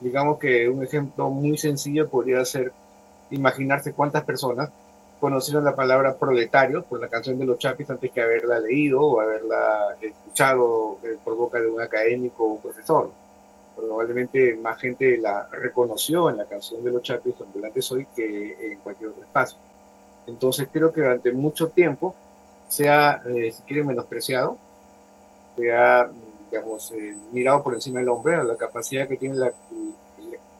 Digamos que un ejemplo muy sencillo podría ser imaginarse cuántas personas conocieron la palabra proletario por la canción de los Chapis antes que haberla leído o haberla escuchado eh, por boca de un académico o un profesor. Probablemente más gente la reconoció en la canción de los Chapis Ambulante Soy que en cualquier otro espacio. Entonces creo que durante mucho tiempo se ha, eh, si quiere, menospreciado, se ha, digamos, eh, mirado por encima del hombre a la capacidad que tiene la,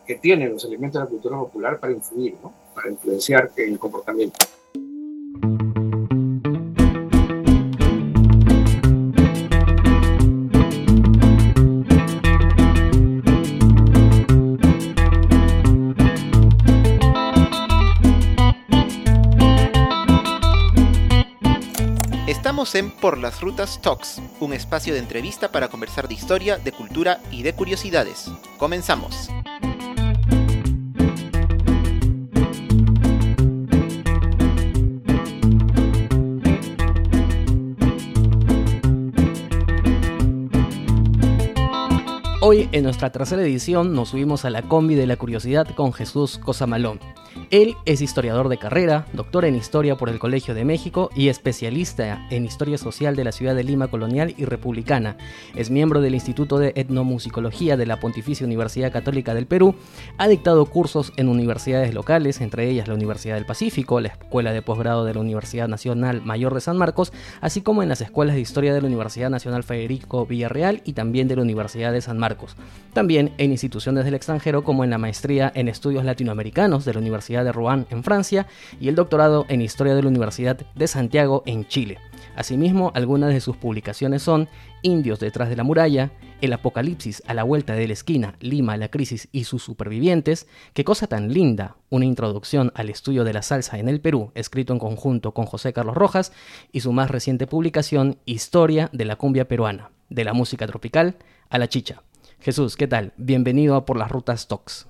que tienen los elementos de la cultura popular para influir, ¿no? para influenciar el comportamiento. En Por las Rutas Talks, un espacio de entrevista para conversar de historia, de cultura y de curiosidades. Comenzamos. Hoy, en nuestra tercera edición, nos subimos a la combi de la curiosidad con Jesús Cosamalón. Él es historiador de carrera, doctor en historia por el Colegio de México y especialista en historia social de la ciudad de Lima colonial y republicana. Es miembro del Instituto de Etnomusicología de la Pontificia Universidad Católica del Perú. Ha dictado cursos en universidades locales, entre ellas la Universidad del Pacífico, la Escuela de Posgrado de la Universidad Nacional Mayor de San Marcos, así como en las escuelas de historia de la Universidad Nacional Federico Villarreal y también de la Universidad de San Marcos. También en instituciones del extranjero como en la maestría en estudios latinoamericanos de la Universidad de Rouen en Francia y el doctorado en Historia de la Universidad de Santiago en Chile. Asimismo, algunas de sus publicaciones son Indios detrás de la muralla, El apocalipsis a la vuelta de la esquina, Lima, la crisis y sus supervivientes, Qué cosa tan linda, una introducción al estudio de la salsa en el Perú, escrito en conjunto con José Carlos Rojas, y su más reciente publicación, Historia de la cumbia peruana, de la música tropical a la chicha. Jesús, ¿qué tal? Bienvenido a Por las Rutas Talks.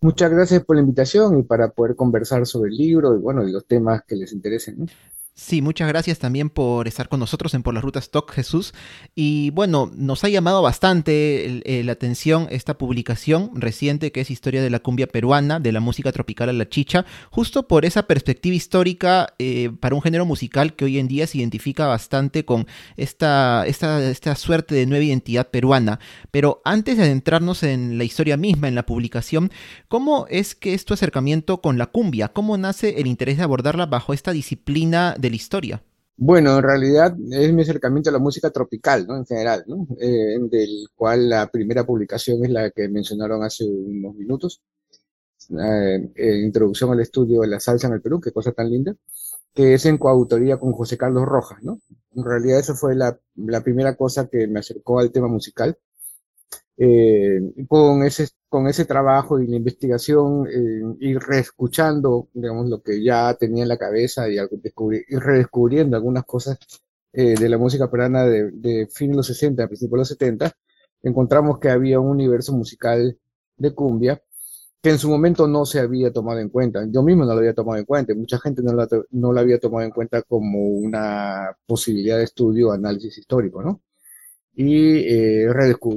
Muchas gracias por la invitación y para poder conversar sobre el libro y bueno, y los temas que les interesen. Sí, muchas gracias también por estar con nosotros en Por las Rutas Talk, Jesús. Y bueno, nos ha llamado bastante la atención esta publicación reciente que es Historia de la cumbia peruana, de la música tropical a la chicha, justo por esa perspectiva histórica eh, para un género musical que hoy en día se identifica bastante con esta, esta, esta suerte de nueva identidad peruana. Pero antes de adentrarnos en la historia misma, en la publicación, ¿cómo es que es tu acercamiento con la cumbia? ¿Cómo nace el interés de abordarla bajo esta disciplina? De la historia? Bueno, en realidad es mi acercamiento a la música tropical, ¿no? En general, ¿no? Eh, del cual la primera publicación es la que mencionaron hace unos minutos. Eh, introducción al estudio de la salsa en el Perú, qué cosa tan linda, que es en coautoría con José Carlos Rojas, ¿no? En realidad eso fue la, la primera cosa que me acercó al tema musical eh, con, ese, con ese trabajo y la investigación, eh, ir reescuchando, digamos, lo que ya tenía en la cabeza y, ir redescubriendo algunas cosas eh, de la música peruana de, de fin de los 60, principios de los 70, encontramos que había un universo musical de cumbia que en su momento no se había tomado en cuenta. Yo mismo no lo había tomado en cuenta, mucha gente no, la, no lo había tomado en cuenta como una posibilidad de estudio análisis histórico, ¿no? Y eh,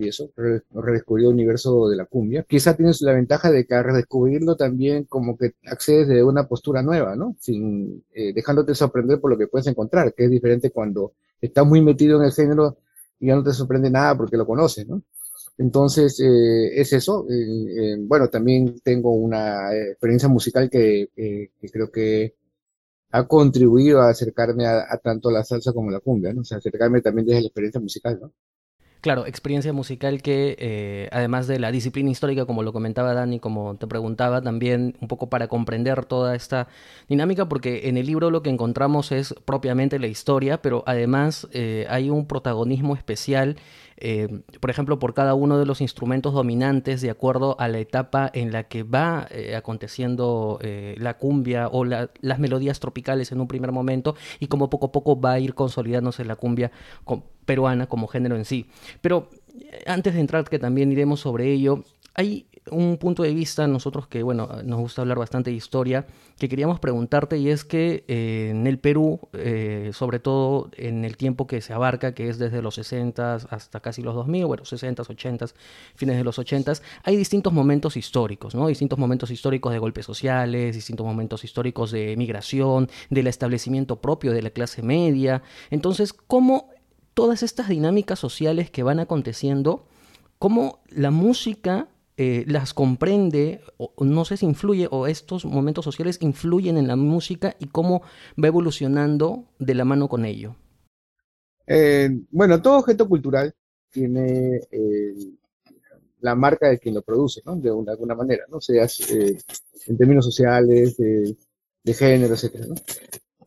eso, redescubrí el universo de la cumbia. Quizá tienes la ventaja de que al redescubrirlo también como que accedes de una postura nueva, ¿no? Sin, eh, dejándote sorprender por lo que puedes encontrar, que es diferente cuando estás muy metido en el género y ya no te sorprende nada porque lo conoces, ¿no? Entonces, eh, es eso. Eh, eh, bueno, también tengo una experiencia musical que, que creo que ha contribuido a acercarme a, tanto la salsa como la cumbia, ¿no? O sea, acercarme también desde la experiencia musical, ¿no? Claro, experiencia musical que eh, además de la disciplina histórica, como lo comentaba Dani, como te preguntaba, también un poco para comprender toda esta dinámica, porque en el libro lo que encontramos es propiamente la historia, pero además eh, hay un protagonismo especial eh, por ejemplo, por cada uno de los instrumentos dominantes de acuerdo a la etapa en la que va eh, aconteciendo eh, la cumbia o las melodías tropicales en un primer momento y como poco a poco va a ir consolidándose la cumbia peruana como género en sí. Pero antes de entrar, que también iremos sobre ello, hay un punto de vista, nosotros que, bueno, nos gusta hablar bastante de historia, que queríamos preguntarte y es que eh, en el Perú, eh, sobre todo en el tiempo que se abarca, que es desde los 60 hasta casi los 2000, bueno, 60, 80, fines de los 80, hay distintos momentos históricos, ¿no? Distintos momentos históricos de golpes sociales, distintos momentos históricos de migración, del establecimiento propio de la clase media. Entonces, ¿cómo todas estas dinámicas sociales que van aconteciendo, cómo la música eh, las comprende, o, no sé si influye, o estos momentos sociales influyen en la música y cómo va evolucionando de la mano con ello. Eh, bueno, todo objeto cultural tiene eh, la marca de quien lo produce, ¿no? De, alguna manera, ¿no? Sea en términos sociales, de, de género, etc. ¿no?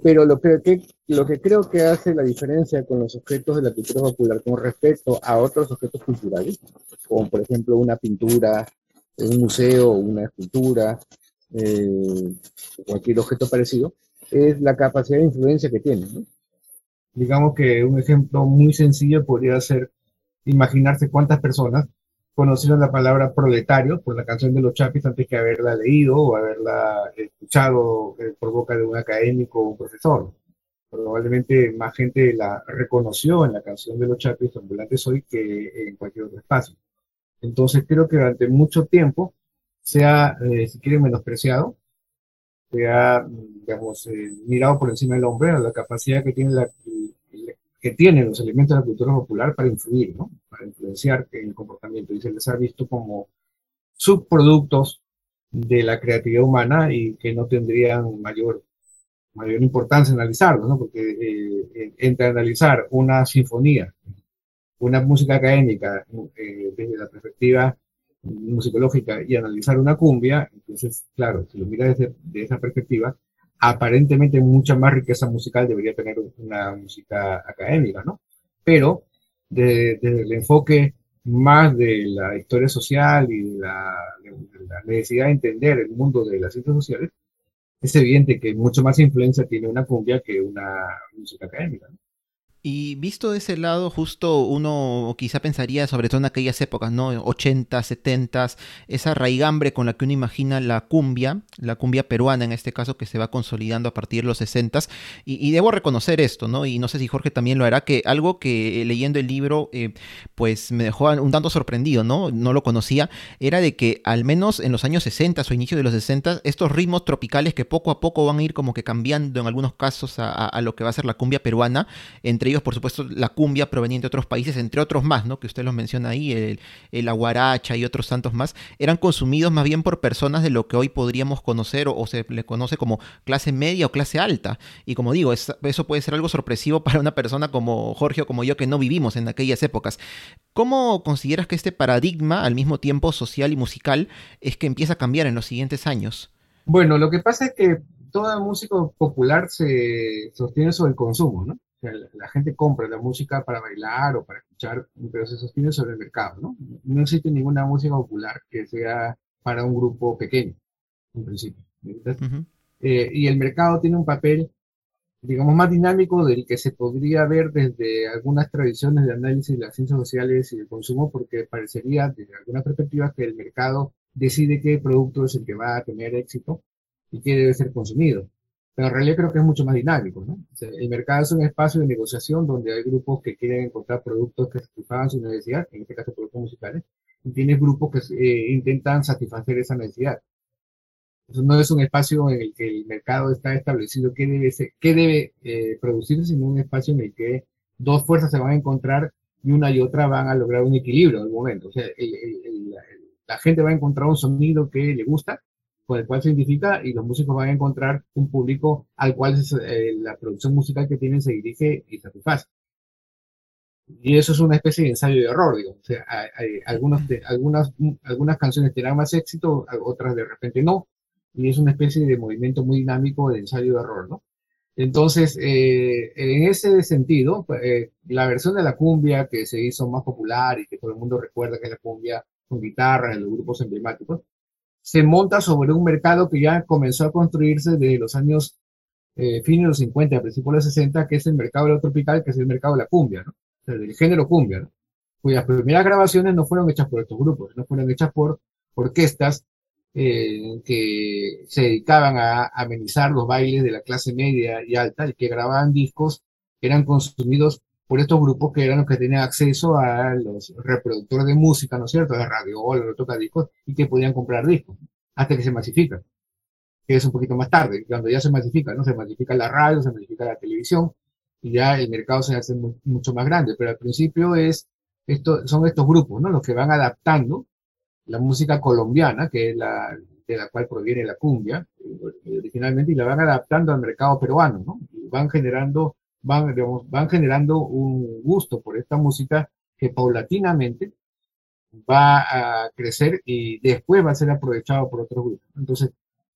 Pero lo que, lo que creo que hace la diferencia con los objetos de la cultura popular con respecto a otros objetos culturales, como por ejemplo una pintura, un museo, una escultura, eh, cualquier objeto parecido, es la capacidad de influencia que tiene. Digamos que un ejemplo muy sencillo podría ser imaginarse cuántas personas conocieron la palabra proletario por la canción de los Chapis antes que haberla leído o haberla escuchado eh, por boca de un académico o un profesor. Probablemente más gente la reconoció en la canción de los Chapis ambulantes hoy que en cualquier otro espacio. Entonces creo que durante mucho tiempo se ha, eh, si quiere, menospreciado, se ha, digamos, eh, mirado por encima del hombre la capacidad que tiene la, que tienen los elementos de la cultura popular para influir, ¿no? para influenciar en el comportamiento. Y se les ha visto como subproductos de la creatividad humana y que no tendrían mayor, mayor importancia analizarlos, ¿no? porque eh, entre analizar una sinfonía, una música académica eh, desde la perspectiva musicológica y analizar una cumbia, entonces, claro, si lo miras desde de esa perspectiva, aparentemente mucha más riqueza musical debería tener una música académica, ¿no? Pero desde, el enfoque más de la historia social y la, la, necesidad de entender el mundo de las ciencias sociales, es evidente que mucho más influencia tiene una cumbia que una música académica. ¿no? Y visto de ese lado, justo uno quizá pensaría, sobre todo en aquellas épocas, ¿no? 80, 70, esa raigambre con la que uno imagina la cumbia, la cumbia peruana en este caso, que se va consolidando a partir de los 60. Y, debo reconocer esto, ¿no? Y no sé si Jorge también lo hará, que algo que eh, leyendo el libro, eh, pues me dejó un tanto sorprendido, ¿no? No lo conocía, era de que al menos en los años 60 o inicio de los 60, estos ritmos tropicales que poco a poco van a ir como que cambiando en algunos casos a, a lo que va a ser la cumbia peruana, entre ellos, por supuesto, la cumbia proveniente de otros países, entre otros más, ¿no? Que usted los menciona ahí, el, el aguaracha y otros tantos más, eran consumidos más bien por personas de lo que hoy podríamos conocer o, se le conoce como clase media o clase alta. Y como digo, eso puede ser algo sorpresivo para una persona como Jorge o como yo que no vivimos en aquellas épocas. ¿Cómo consideras que este paradigma, al mismo tiempo social y musical, es que empieza a cambiar en los siguientes años? Bueno, lo que pasa es que toda música popular se sostiene sobre el consumo, ¿no? La, gente compra la música para bailar o para escuchar, pero se sostiene sobre el mercado, ¿no? No existe ninguna música popular que sea para un grupo pequeño, en principio. Eh, y el mercado tiene un papel, digamos, más dinámico del que se podría ver desde algunas tradiciones de análisis de las ciencias sociales y el consumo, porque parecería, desde algunas perspectivas, que el mercado decide qué producto es el que va a tener éxito y qué debe ser consumido pero en realidad creo que es mucho más dinámico. ¿no? el mercado es un espacio de negociación donde hay grupos que quieren encontrar productos que satisfagan su necesidad, en este caso productos musicales, y tienes grupos que eh, intentan satisfacer esa necesidad. Eso no es un espacio en el que el mercado está establecido qué debe, ser, qué debe eh, producirse, sino un espacio en el que dos fuerzas se van a encontrar y una y otra van a lograr un equilibrio en el momento. O sea, la gente va a encontrar un sonido que le gusta con el cual se identifica y los músicos van a encontrar un público al cual eh, la producción musical que tienen se dirige y satisface. Y eso es una especie de ensayo de error, digo. O sea, hay, algunos algunas, algunas canciones tendrán más éxito, otras de repente no. Y es una especie de movimiento muy dinámico de ensayo de error, ¿no? Entonces, eh, en ese sentido, pues, eh, la versión de la cumbia que se hizo más popular y que todo el mundo recuerda que es la cumbia con guitarras en los grupos emblemáticos, se monta sobre un mercado que ya comenzó a construirse desde los años eh, fines de los 50, principios de los 60, que es el mercado de lo tropical, que es el mercado de la cumbia, ¿no? O del género cumbia, ¿no? Cuyas primeras grabaciones no fueron hechas por estos grupos, no fueron hechas por orquestas eh, que se dedicaban a amenizar los bailes de la clase media y alta y que grababan discos que eran consumidos por estos grupos que eran los que tenían acceso a los reproductores de música, ¿no es cierto?, de radio o los tocadiscos y que podían comprar discos hasta que se masifica, que es un poquito más tarde, cuando ya se masifica, ¿no? Se masifica la radio, se masifica la televisión y ya el mercado se hace mucho más grande, pero al principio es esto, son estos grupos, ¿no? Los que van adaptando la música colombiana, que es la de la cual proviene la cumbia eh, originalmente, y la van adaptando al mercado peruano, ¿no? Y van generando, van, van generando un gusto por esta música que paulatinamente va a crecer y después va a ser aprovechado por otros grupos. Entonces,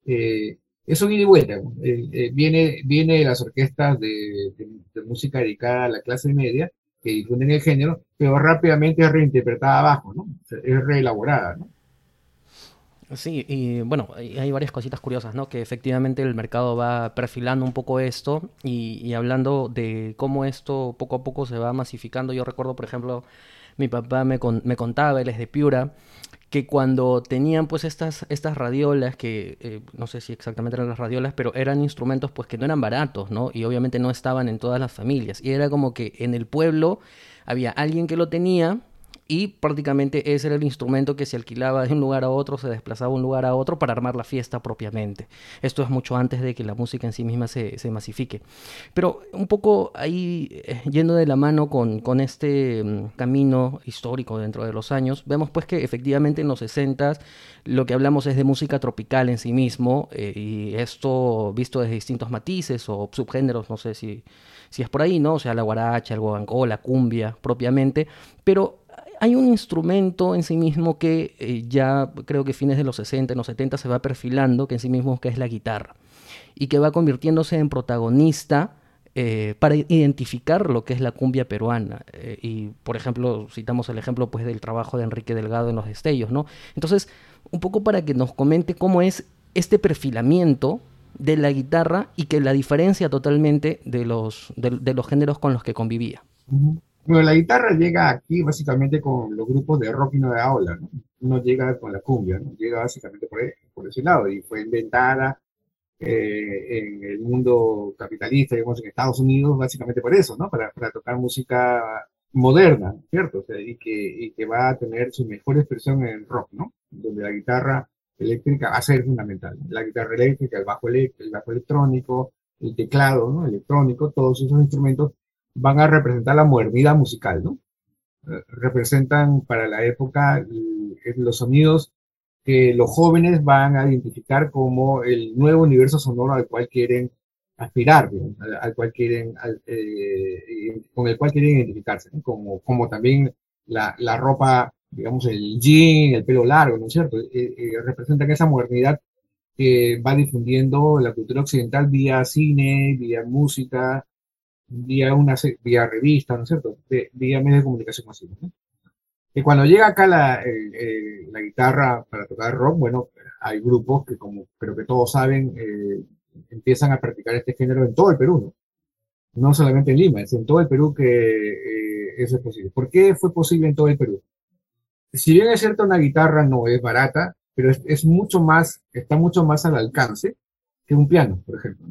eh, es un ida y vuelta. Eh, eh, viene, viene de las orquestas de, de, música dedicada a la clase media que difunden el género, pero rápidamente es reinterpretada abajo, ¿no? es reelaborada, ¿no? Sí, y bueno, hay varias cositas curiosas, ¿no? Que efectivamente el mercado va perfilando un poco esto y, y, hablando de cómo esto poco a poco se va masificando. Yo recuerdo, por ejemplo, mi papá me, me contaba, él es de Piura, que cuando tenían pues estas, estas radiolas, que eh, no sé si exactamente eran las radiolas, pero eran instrumentos pues que no eran baratos, ¿no? Y obviamente no estaban en todas las familias. Y era como que en el pueblo había alguien que lo tenía y prácticamente ese era el instrumento que se alquilaba de un lugar a otro, se desplazaba de un lugar a otro para armar la fiesta propiamente. Esto es mucho antes de que la música en sí misma se, masifique. Pero un poco ahí, eh, yendo de la mano con, con este mm, camino histórico dentro de los años, vemos pues que efectivamente en los 60 lo que hablamos es de música tropical en sí mismo, eh, y esto visto desde distintos matices o subgéneros, no sé si, si es por ahí, ¿no? O sea, la guaracha, el guabancó, la cumbia propiamente, pero hay un instrumento en sí mismo que eh, ya creo que fines de los 60, en los 70 se va perfilando, que en sí mismo que es la guitarra, y que va convirtiéndose en protagonista eh, para identificar lo que es la cumbia peruana. Eh, y, por ejemplo, citamos el ejemplo pues, del trabajo de Enrique Delgado en Los Destellos, ¿no? Entonces, un poco para que nos comente cómo es este perfilamiento de la guitarra y que la diferencia totalmente de los, de, los géneros con los que convivía. Bueno, la guitarra llega aquí básicamente con los grupos de rock y no de aula, ¿no? No llega con la cumbia, ¿no? Llega básicamente por, por ese lado y fue inventada eh, en el mundo capitalista, digamos, en Estados Unidos, básicamente por eso, ¿no? Para, para tocar música moderna, ¿cierto? O sea, y, que, y que va a tener su mejor expresión en rock, ¿no? Donde la guitarra eléctrica va a ser fundamental. La guitarra eléctrica, el bajo, el bajo electrónico, el teclado, ¿no? Electrónico, todos esos instrumentos van a representar la modernidad musical, ¿no? Eh, representan para la época los sonidos que los jóvenes van a identificar como el nuevo universo sonoro al cual quieren aspirar, al, cual quieren, eh, con el cual quieren identificarse, ¿no? como, como también la, la, ropa, digamos, el jean, el pelo largo, ¿no es cierto? Eh, representan esa modernidad que va difundiendo la cultura occidental vía cine, vía música, vía una vía revista, ¿no es cierto? De, vía medios de comunicación masiva. ¿no? Cuando llega acá la, la, guitarra para tocar rock, bueno, hay grupos que, como creo que todos saben, eh, empiezan a practicar este género en todo el Perú, ¿no? No solamente en Lima, es en todo el Perú que eh, eso es posible. ¿Por qué fue posible en todo el Perú? Si bien es cierto, una guitarra no es barata, pero es, es mucho más, está mucho más al alcance que un piano, por ejemplo.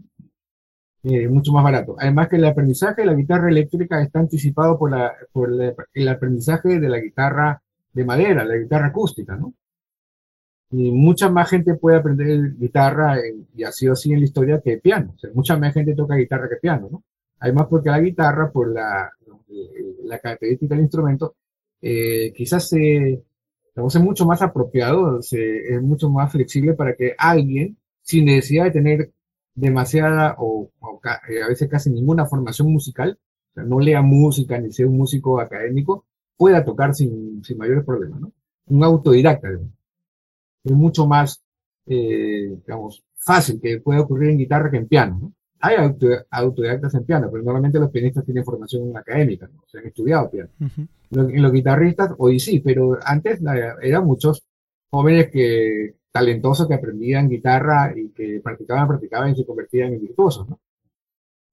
Eh, mucho más barato. Además que el aprendizaje de la guitarra eléctrica está anticipado por, la, por el aprendizaje de la guitarra de madera, la guitarra acústica, ¿no? Y mucha más gente puede aprender guitarra, y ha sido así en la historia, que piano. O sea, mucha más gente toca guitarra que piano, ¿no? Además porque la guitarra, por la, la característica del instrumento, eh, quizás se, es mucho más apropiado, es mucho más flexible para que alguien, sin necesidad de tener demasiada o, eh, a veces casi ninguna formación musical, o sea, no lea música ni sea un músico académico, pueda tocar sin, sin mayores problemas, ¿no? Un autodidacta, Es mucho más, eh, digamos, fácil que puede ocurrir en guitarra que en piano, ¿no? Hay autodidactas en piano, pero normalmente los pianistas tienen formación académica, ¿no? O sea, han estudiado piano. Los guitarristas, hoy sí, pero antes eran muchos jóvenes que talentosos que aprendían guitarra y que practicaban, practicaban y se convertían en virtuosos, ¿no?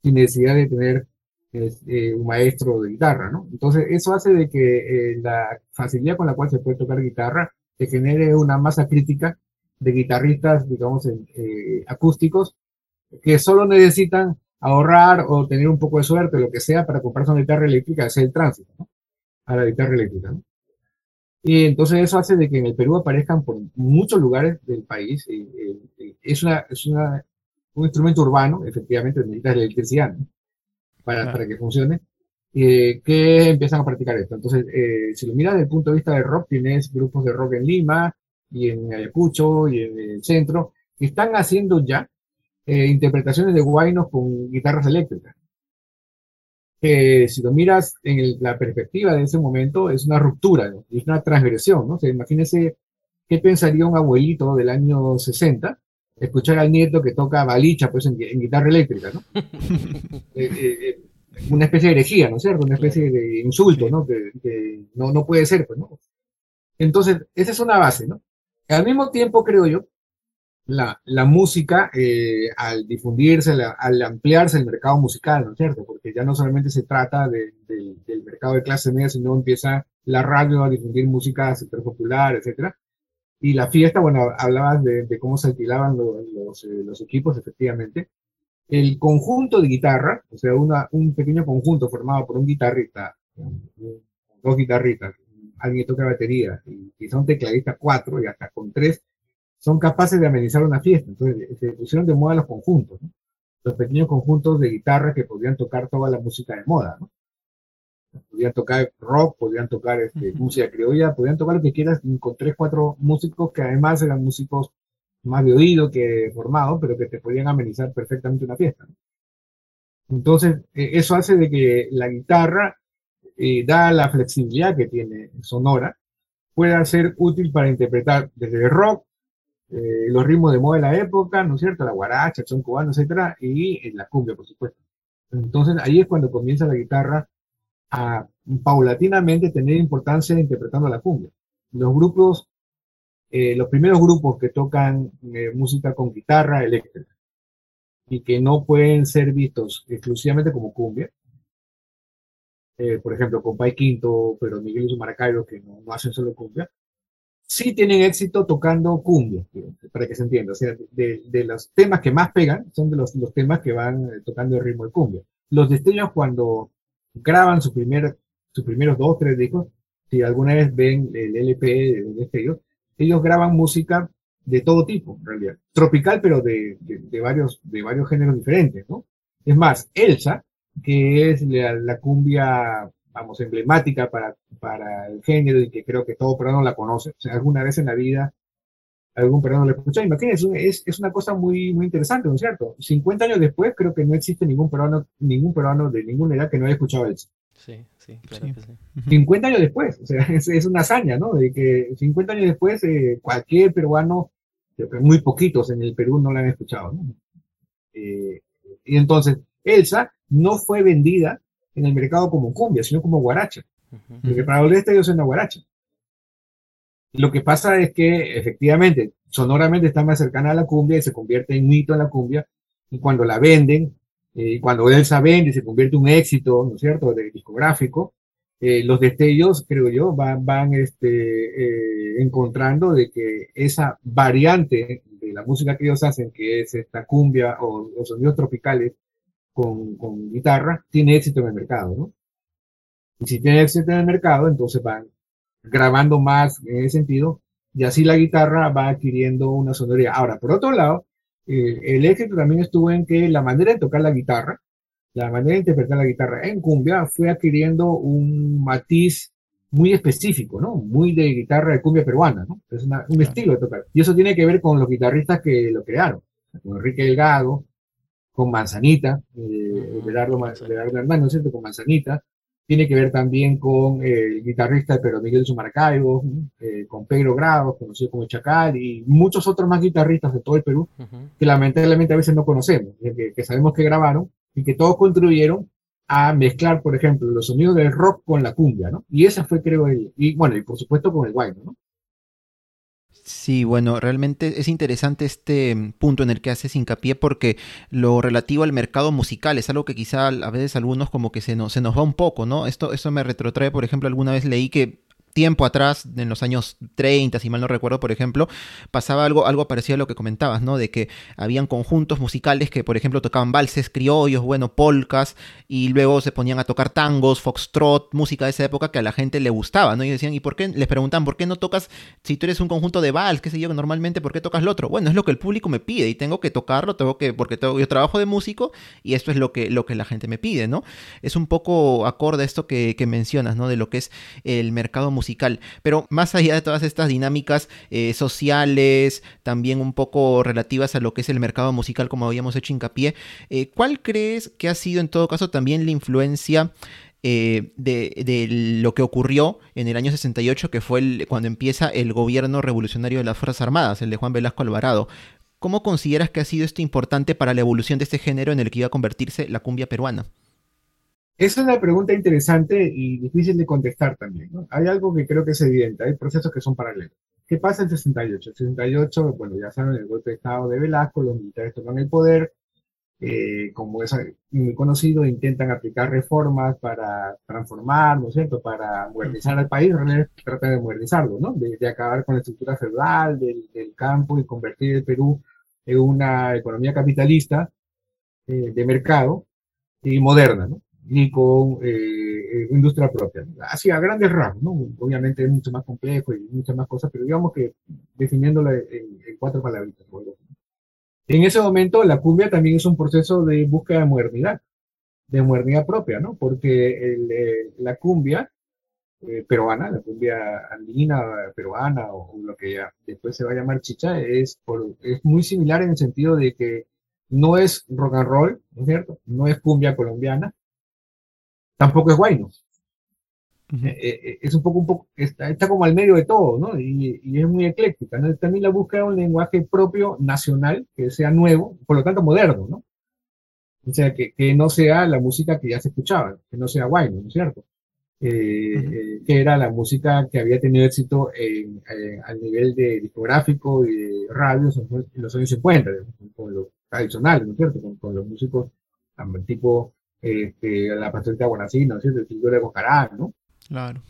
Sin necesidad de tener este, un maestro de guitarra, ¿no? Entonces, eso hace de que eh, la facilidad con la cual se puede tocar guitarra se genere una masa crítica de guitarristas, digamos, eh, acústicos, que solo necesitan ahorrar o tener un poco de suerte, lo que sea, para comprarse una guitarra eléctrica, hacer el tránsito ¿no? a la guitarra eléctrica. ¿no? Y entonces eso hace de que en el Perú aparezcan por muchos lugares del país. es una, es una, un instrumento urbano, efectivamente, necesita electricidad ¿no? para, para que funcione, eh, que empiezan a practicar esto. Entonces, eh, si lo miras desde el punto de vista del rock, tienes grupos de rock en Lima y en Ayacucho y en el centro que están haciendo ya eh, interpretaciones de guainos con guitarras eléctricas. Si lo miras en la perspectiva de ese momento, es una ruptura, es una transgresión, ¿no? O sea, imagínese qué pensaría un abuelito del año 60 escuchar al nieto que toca balicha pues en, guitarra eléctrica, ¿no? una especie de herejía, ¿no es cierto? Una especie de insulto, ¿no? Que, no, no puede ser, pues, ¿no? Entonces, esa es una base, ¿no? Al mismo tiempo, creo yo, la, la música, eh, al difundirse, al ampliarse el mercado musical, ¿no es cierto? Porque ya no solamente se trata del mercado de clase media, sino empieza la radio a difundir música super popular, etcétera. Y la fiesta, bueno, hablabas de, cómo se alquilaban los, eh, los equipos, efectivamente el conjunto de guitarra, o sea, una, un pequeño conjunto formado por un guitarrista, dos guitarristas, alguien toca batería y quizá un tecladista cuatro y hasta con tres, son capaces de amenizar una fiesta. Entonces se pusieron de moda los conjuntos, los pequeños conjuntos de guitarra que podían tocar toda la música de moda. ¿no? Podían tocar rock, podían tocar este, música criolla, podían tocar lo que quieras con tres, cuatro músicos que además eran músicos más de oído que formado, pero que te podían amenizar perfectamente una fiesta. Entonces, eh, eso hace de que la guitarra, eh, da la flexibilidad que tiene sonora, pueda ser útil para interpretar desde rock, eh, los ritmos de moda de la época, ¿no es cierto? La guaracha, el son cubano, etcétera, y la cumbia, por supuesto. Entonces, ahí es cuando comienza la guitarra a paulatinamente tener importancia interpretando la cumbia. Los grupos eh, los primeros grupos que tocan eh, música con guitarra eléctrica y que no pueden ser vistos exclusivamente como cumbia. Eh, por ejemplo, con Pai Quinto, pero Miguel y su Maracaibo, que no, hacen solo cumbia, sí tienen éxito tocando cumbia, para que se entienda. O sea, de, los temas que más pegan son de los, los temas que van tocando el ritmo de cumbia. Los destellos cuando graban su primer, sus primeros dos tres discos, si alguna vez ven el LP de destellos, ellos graban música de todo tipo, en realidad. Tropical, pero de, varios, de varios géneros diferentes, ¿no? Es más, Elsa, que es la, cumbia, vamos, emblemática para, para el género y que creo que todo peruano la conoce. O sea, alguna vez en la vida algún peruano la escuchó. Imagínense, es, es una cosa muy, muy interesante, ¿no es cierto? 50 años después creo que no existe ningún peruano, ningún peruano de ninguna edad que no haya escuchado Elsa. Sí, sí, claro que sí. 50 años después, o sea, es, una hazaña, ¿no? De que 50 años después eh, cualquier peruano, muy poquitos en el Perú no la han escuchado, ¿no? Eh, y entonces, Elsa no fue vendida en el mercado como cumbia, sino como guaracha. Porque para el este ellos es una guaracha. Lo que pasa es que efectivamente, sonoramente está más cercana a la cumbia y se convierte en mito en la cumbia. Y cuando la venden, eh, cuando Elsa vende y se convierte en un éxito, ¿no es cierto?, de discográfico, eh, los destellos, creo yo, van, van este, eh, encontrando de que esa variante de la música que ellos hacen, que es esta cumbia o los sonidos tropicales con, con guitarra, tiene éxito en el mercado, ¿no? Y si tiene éxito en el mercado, entonces van grabando más en ese sentido, y así la guitarra va adquiriendo una sonoridad. Ahora, por otro lado, eh, el éxito también estuvo en que la manera de tocar la guitarra, la manera de interpretar la guitarra en cumbia fue adquiriendo un matiz muy específico, ¿no? Muy de guitarra de cumbia peruana, ¿no? Es un estilo de tocar. Y eso tiene que ver con los guitarristas que lo crearon, con Enrique Delgado, con Manzanita, eh, Gerardo, Gerardo Hernández, ¿no Con Manzanita, tiene que ver también con el guitarrista de Pedro Miguel Sumaracaibo, eh, con Pedro Grado, conocido como Chacal, y muchos otros más guitarristas de todo el Perú, que lamentablemente a veces no conocemos, que, sabemos que grabaron y que todos contribuyeron a mezclar, por ejemplo, los sonidos del rock con la cumbia, ¿no? Y esa fue, creo, el, y bueno, y por supuesto con el guayno, ¿no? Sí, bueno, realmente es interesante este mm, punto en el que haces hincapié porque lo relativo al mercado musical es algo que quizá a veces algunos como que se nos, se nos va un poco, ¿no? Esto, esto me retrotrae, por ejemplo, alguna vez leí que tiempo atrás, en los años 30, si mal no recuerdo, por ejemplo, pasaba algo, algo parecido a lo que comentabas, ¿no? De que habían conjuntos musicales que, por ejemplo, tocaban valses criollos, bueno, polcas, y luego se ponían a tocar tangos, foxtrot, música de esa época que a la gente le gustaba, ¿no? Y decían, ¿y por qué? Les preguntan, ¿por qué no tocas, si tú eres un conjunto de vals, qué sé yo, normalmente, ¿por qué tocas lo otro? Bueno, es lo que el público me pide y tengo que tocarlo, tengo que, porque tengo, yo trabajo de músico y esto es lo que, lo que la gente me pide, ¿no? Es un poco acorde a esto que, que mencionas, ¿no? De lo que es el mercado musical. Pero más allá de todas estas dinámicas eh, sociales, también un poco relativas a lo que es el mercado musical, como habíamos hecho hincapié, eh, ¿cuál crees que ha sido en todo caso también la influencia? Eh, de, lo que ocurrió en el año 68, que fue cuando empieza el gobierno revolucionario de las Fuerzas Armadas, el de Juan Velasco Alvarado. ¿Cómo consideras que ha sido esto importante para la evolución de este género en el que iba a convertirse la cumbia peruana? Esa es una pregunta interesante y difícil de contestar también. Hay algo que creo que es evidente, hay procesos que son paralelos. ¿Qué pasa en 68? En 68, bueno, ya saben, el golpe de Estado de Velasco, los militares toman el poder, eh, como es muy conocido, intentan aplicar reformas para transformar, ¿no es cierto?, para modernizar al país, tratan de modernizarlo, ¿no?, de, acabar con la estructura feudal del, campo y convertir el Perú en una economía capitalista eh, de mercado y moderna, ¿no? Y con eh, industria propia. Así a grandes rasgos, ¿no? Obviamente es mucho más complejo y muchas más cosas, pero digamos que definiéndolo en, cuatro palabras. En ese momento la cumbia también es un proceso de búsqueda de modernidad, de modernidad propia, ¿no? Porque eh, la cumbia eh, peruana, la cumbia andina, peruana o, lo que ya después se va a llamar chicha, es, por, es muy similar en el sentido de que no es rock and roll, ¿no es cierto? No es cumbia colombiana, tampoco es guayno. Eh, eh, eh, es un poco, un poco, está, está, como al medio de todo, ¿no? Y, y es muy ecléctica, ¿no? También la búsqueda de un lenguaje propio, nacional, que sea nuevo, por lo tanto moderno, ¿no? O sea, que, que no sea la música que ya se escuchaba, que no sea guayno, ¿no es cierto? que era la música que había tenido éxito en, al nivel de discográfico y de radio en los años 50, con lo tradicional, ¿no es cierto? Con, con los músicos tipo este, la paciente de ¿no es cierto? El de Bocarán, ¿no? Claro.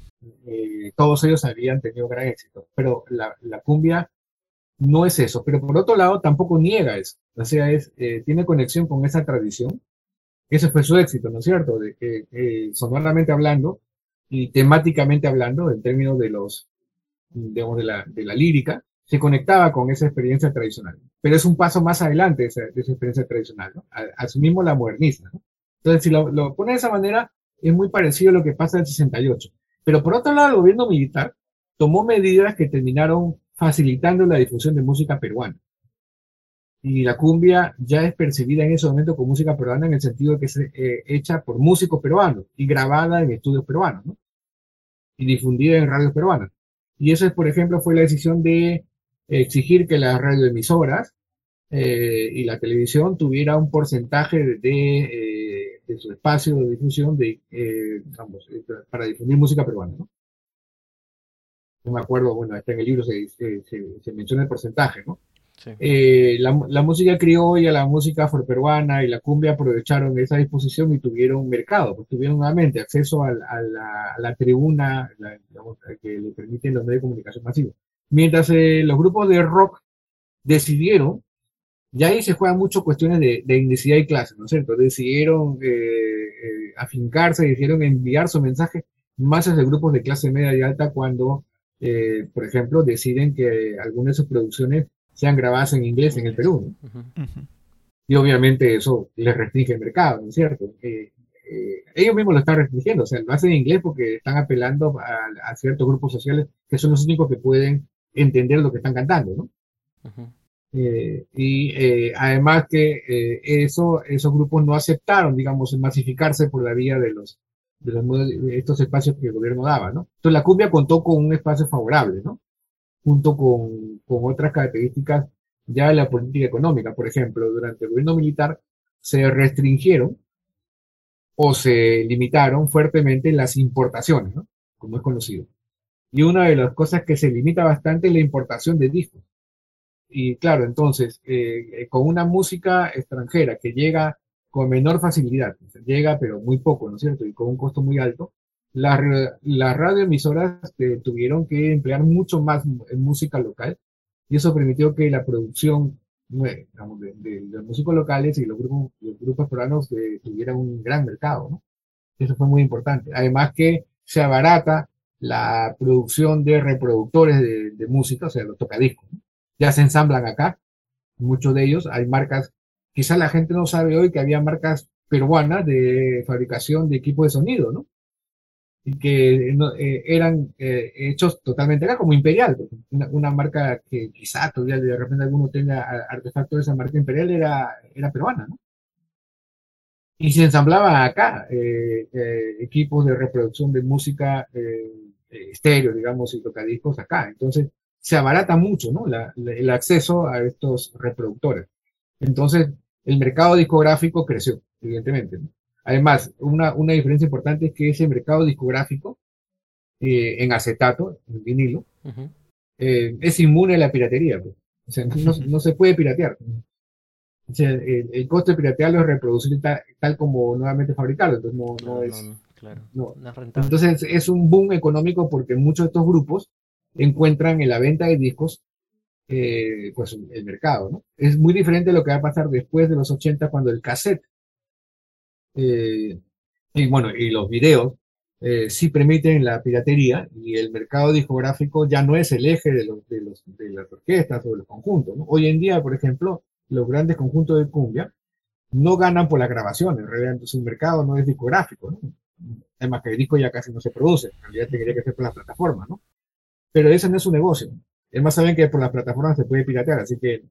Eh, todos ellos habían tenido gran éxito, pero la, la, cumbia no es eso, pero por otro lado tampoco niega eso, o sea, es, eh, tiene conexión con esa tradición, ese fue su éxito, ¿no es cierto? De eh, sonoramente hablando y temáticamente hablando, en términos de los, digamos, de la, de la lírica, se conectaba con esa experiencia tradicional. Pero es un paso más adelante de esa, de esa experiencia tradicional, ¿no? Asumimos la moderniza, ¿no? Entonces, si lo, pone de esa manera, es muy parecido a lo que pasa en el 68. Pero por otro lado, el gobierno militar tomó medidas que terminaron facilitando la difusión de música peruana. Y la cumbia ya es percibida en ese momento como música peruana en el sentido de que es eh, hecha por músicos peruanos y grabada en estudios peruanos, ¿no? Y difundida en radios peruanas. Y eso, es, por ejemplo, fue la decisión de exigir que las radioemisoras eh, y la televisión tuviera un porcentaje de, eh, de su espacio de difusión de, eh, eh para difundir música peruana, ¿no? No me acuerdo, bueno, está en el libro se, se, se, menciona el porcentaje, ¿no? Sí. Eh, la, la, música criolla, la música afroperuana y la cumbia aprovecharon esa disposición y tuvieron mercado, pues tuvieron nuevamente acceso a, a, la, a la, tribuna la, digamos, que le permiten los medios de comunicación masivos. Mientras eh, los grupos de rock decidieron y ahí se juegan mucho cuestiones de, de indicidad y clase, ¿no es cierto? Decidieron eh, eh, afincarse, decidieron enviar su mensaje masas de grupos de clase media y alta cuando, eh, por ejemplo, deciden que algunas de sus producciones sean grabadas en inglés en el Perú. ¿no? Y obviamente eso les restringe el mercado, ¿no es cierto? Eh, eh, ellos mismos lo están restringiendo, o sea, lo hacen en inglés porque están apelando a, a, ciertos grupos sociales que son los únicos que pueden entender lo que están cantando, ¿no? Eh, y eh, además que eh, eso, esos grupos no aceptaron, digamos, masificarse por la vía de los, de los estos espacios que el gobierno daba, ¿no? Entonces la cumbia contó con un espacio favorable, ¿no? Junto con, con otras características ya de la política económica. Por ejemplo, durante el gobierno militar se restringieron o se limitaron fuertemente las importaciones, ¿no? Como es conocido. Y una de las cosas que se limita bastante es la importación de discos. Y claro, entonces, eh, eh, con una música extranjera que llega con menor facilidad, llega pero muy poco, ¿no es cierto? Y con un costo muy alto, las, las radioemisoras eh, tuvieron que emplear mucho más música local y eso permitió que la producción de, los músicos locales y los grupos, los grupos peruanos eh, tuvieran un gran mercado. ¿no? Eso fue muy importante. Además que se abarata la producción de reproductores de, música, o sea, los tocadiscos. Ya se ensamblan acá, muchos de ellos. Hay marcas, quizás la gente no sabe hoy que había marcas peruanas de fabricación de equipos de sonido, ¿no? Y que eh, eran eh, hechos totalmente acá, como Imperial, una, marca que quizá todavía de repente alguno tenga artefactos de esa marca Imperial era, era peruana, ¿no? Y se ensamblaban acá eh, equipos de reproducción de música estéreo, digamos, y tocadiscos acá. Entonces, se abarata mucho, ¿no? el acceso a estos reproductores. Entonces, el mercado discográfico creció, evidentemente. Además, una, una, diferencia importante es que ese mercado discográfico eh, en acetato, en vinilo, eh, es inmune a la piratería. Pues. O sea, no, se puede piratear. O sea, el, costo de piratearlo es reproducir tal, como nuevamente fabricarlo. Entonces, no, no, es. Claro, no. Entonces, es un boom económico porque muchos de estos grupos encuentran en la venta de discos eh, pues el mercado, ¿no? Es muy diferente lo que va a pasar después de los 80 cuando el cassette eh, y bueno, y los videos eh, sí permiten la piratería y el mercado discográfico ya no es el eje de, los, de, las orquestas o de los conjuntos. Hoy en día, por ejemplo, los grandes conjuntos de cumbia no ganan por las grabaciones, en realidad su mercado no es discográfico. Además que el disco ya casi no se produce, en realidad tendría que ser por las plataformas, ¿no? Pero ese no es su negocio. Es más, saben que por las plataformas se puede piratear, así que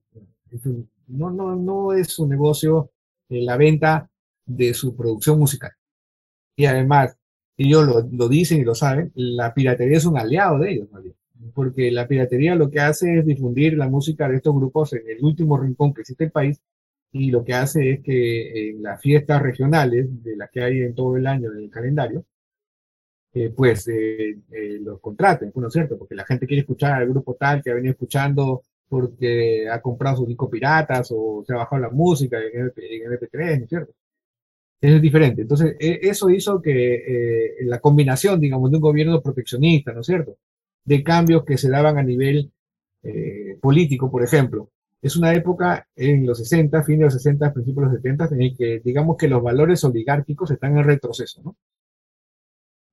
no, no, no es su negocio eh, la venta de su producción musical. Y además, ellos lo, lo, dicen y lo saben, la piratería es un aliado de ellos, porque la piratería lo que hace es difundir la música de estos grupos en el último rincón que existe el país, y lo que hace es que en las fiestas regionales, de las que hay en todo el año en el calendario, eh, pues eh, eh, los contraten, ¿no es cierto? Porque la gente quiere escuchar al grupo tal que ha venido escuchando porque ha comprado sus discos piratas o se ha bajado la música en, MP3, ¿no es cierto? es diferente. Entonces, e, eso hizo que la combinación, digamos, de un gobierno proteccionista, ¿no es cierto? De cambios que se daban a nivel político, por ejemplo. Es una época en los 60, fin de los 60, principios de los 70, en que, digamos, que los valores oligárquicos están en retroceso, ¿no?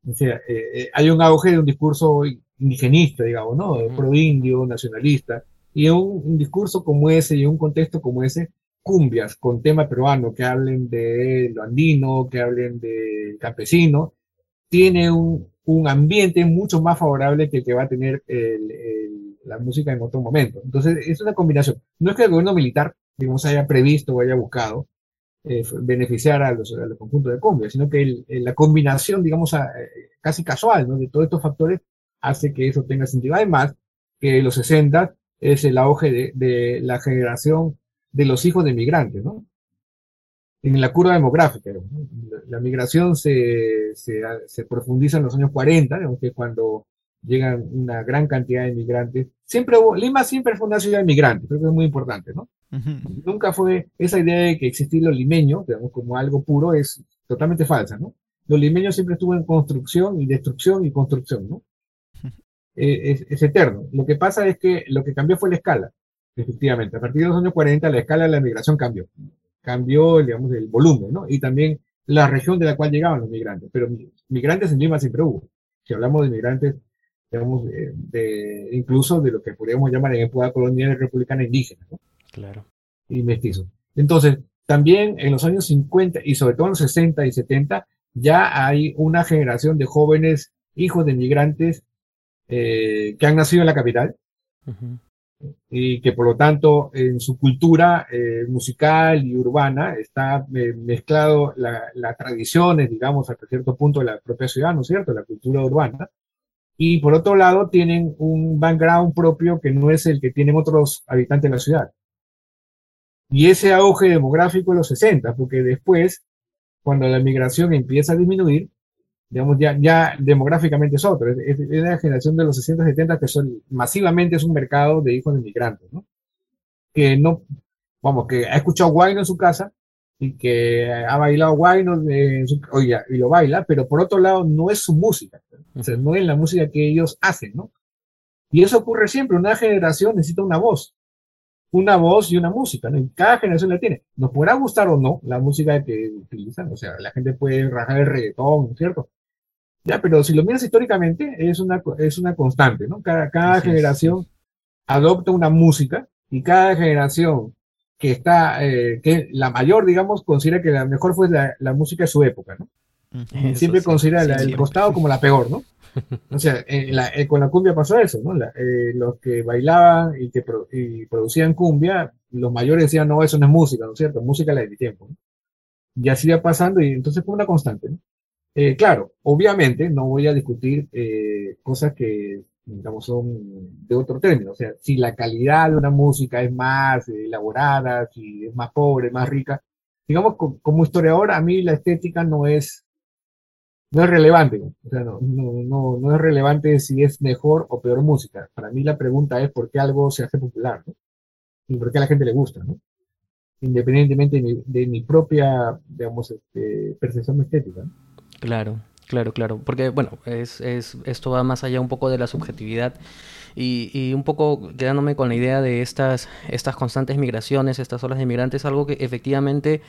O sea, eh, eh, hay un auge de un discurso indigenista, digamos, ¿no? Pro-indio, nacionalista. Y un, un, discurso como ese y un contexto como ese, cumbias con tema peruano, que hablen de lo andino, que hablen de campesino, tiene un, un ambiente mucho más favorable que el que va a tener el, la música en otro momento. Entonces, es una combinación. No es que el gobierno militar, digamos, haya previsto o haya buscado, eh, beneficiar a los, a los, conjuntos de cumbia, sino que la combinación, digamos, eh, casi casual ¿no? de todos estos factores hace que eso tenga sentido. Además, que los 60 es el auge de, de la generación de los hijos de migrantes, ¿no? En la curva demográfica, la, migración se, se, profundiza en los años 40, aunque cuando llegan una gran cantidad de migrantes. Siempre hubo, Lima siempre fue una ciudad de migrantes, creo que es muy importante, ¿no? Nunca fue esa idea de que existía los limeños, digamos, como algo puro, es totalmente falsa, ¿no? Los limeños siempre estuvo en construcción y destrucción y construcción, ¿no? Eh, es, eterno. Lo que pasa es que lo que cambió fue la escala, efectivamente. A partir de los años 40 la escala de la migración cambió. Cambió, digamos, el volumen, ¿no? Y también la región de la cual llegaban los migrantes. Pero migrantes en Lima siempre hubo. Si hablamos de migrantes, digamos, de, incluso de lo que podríamos llamar en época colonial republicana indígena, ¿no? Claro. Y mestizo. Entonces, también en los años 50 y sobre todo en los 60 y 70, ya hay una generación de jóvenes hijos de inmigrantes eh, que han nacido en la capital y que por lo tanto en su cultura eh, musical y urbana está eh, mezclado las la tradiciones, digamos, hasta cierto punto de la propia ciudad, ¿no es cierto?, la cultura urbana. Y por otro lado tienen un background propio que no es el que tienen otros habitantes de la ciudad. Y ese auge demográfico en los 60, porque después, cuando la migración empieza a disminuir, digamos, ya, ya demográficamente es otro. Es, es, la generación de los 60, 70 que son masivamente es un mercado de hijos de inmigrantes, ¿no? Que no, vamos, que ha escuchado Wine en su casa, y que ha bailado guayno oye, y lo baila, pero por otro lado no es su música, o sea, no es la música que ellos hacen, ¿no? Y eso ocurre siempre, una generación necesita una voz, una voz y una música, ¿no? Y cada generación la tiene. Nos podrá gustar o no la música que utilizan, o sea, la gente puede rajar el reggaetón, ¿no es cierto? Ya, pero si lo miras históricamente, es una, es una constante, ¿no? Cada, cada generación adopta una música y cada generación que está, eh, que la mayor, digamos, considera que la mejor fue la, la música de su época, ¿no? siempre considera el costado como la peor, ¿no? O sea, eh, con la cumbia pasó eso, ¿no? Eh, los que bailaban y que producían cumbia, los mayores decían, no, eso no es música, ¿no es cierto? Música la de mi tiempo. ¿no? Y así iba pasando y entonces fue una constante, ¿no? Eh, claro, obviamente no voy a discutir cosas que, digamos, son de otro término. O sea, si la calidad de una música es más elaborada, si es más pobre, más rica, digamos, como historiador, a mí la estética no es no es relevante, o sea, no, no, no, es relevante si es mejor o peor música. Para mí la pregunta es por qué algo se hace popular, ¿no? Y por qué a la gente le gusta, ¿no? Independientemente de mi, propia, digamos, este, percepción estética. Claro, claro, claro. Porque, bueno, es, es, esto va más allá un poco de la subjetividad y, un poco quedándome con la idea de estas, estas constantes migraciones, estas olas de inmigrantes, algo que efectivamente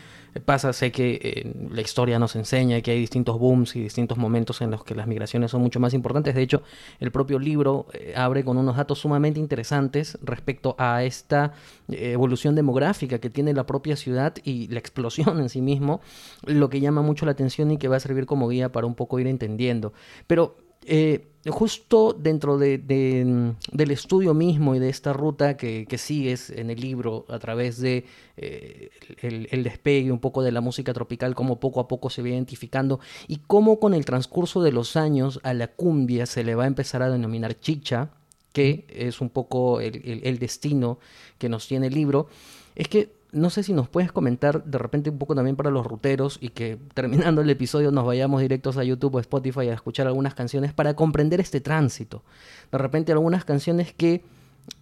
pasa. Sé que eh, la historia nos enseña que hay distintos booms y distintos momentos en los que las migraciones son mucho más importantes. De hecho, el propio libro eh, abre con unos datos sumamente interesantes respecto a esta eh, evolución demográfica que tiene la propia ciudad y la explosión en sí mismo, lo que llama mucho la atención y que va a servir como guía para un poco ir entendiendo. Pero eh, justo dentro de, del estudio mismo y de esta ruta que, sigues en el libro a través de eh, el, despegue un poco de la música tropical, cómo poco a poco se va identificando y cómo con el transcurso de los años a la cumbia se le va a empezar a denominar chicha, que es un poco el, el destino que nos tiene el libro, es que no sé si nos puedes comentar de repente un poco también para los ruteros y que terminando el episodio nos vayamos directos a YouTube o Spotify a escuchar algunas canciones para comprender este tránsito. De repente algunas canciones que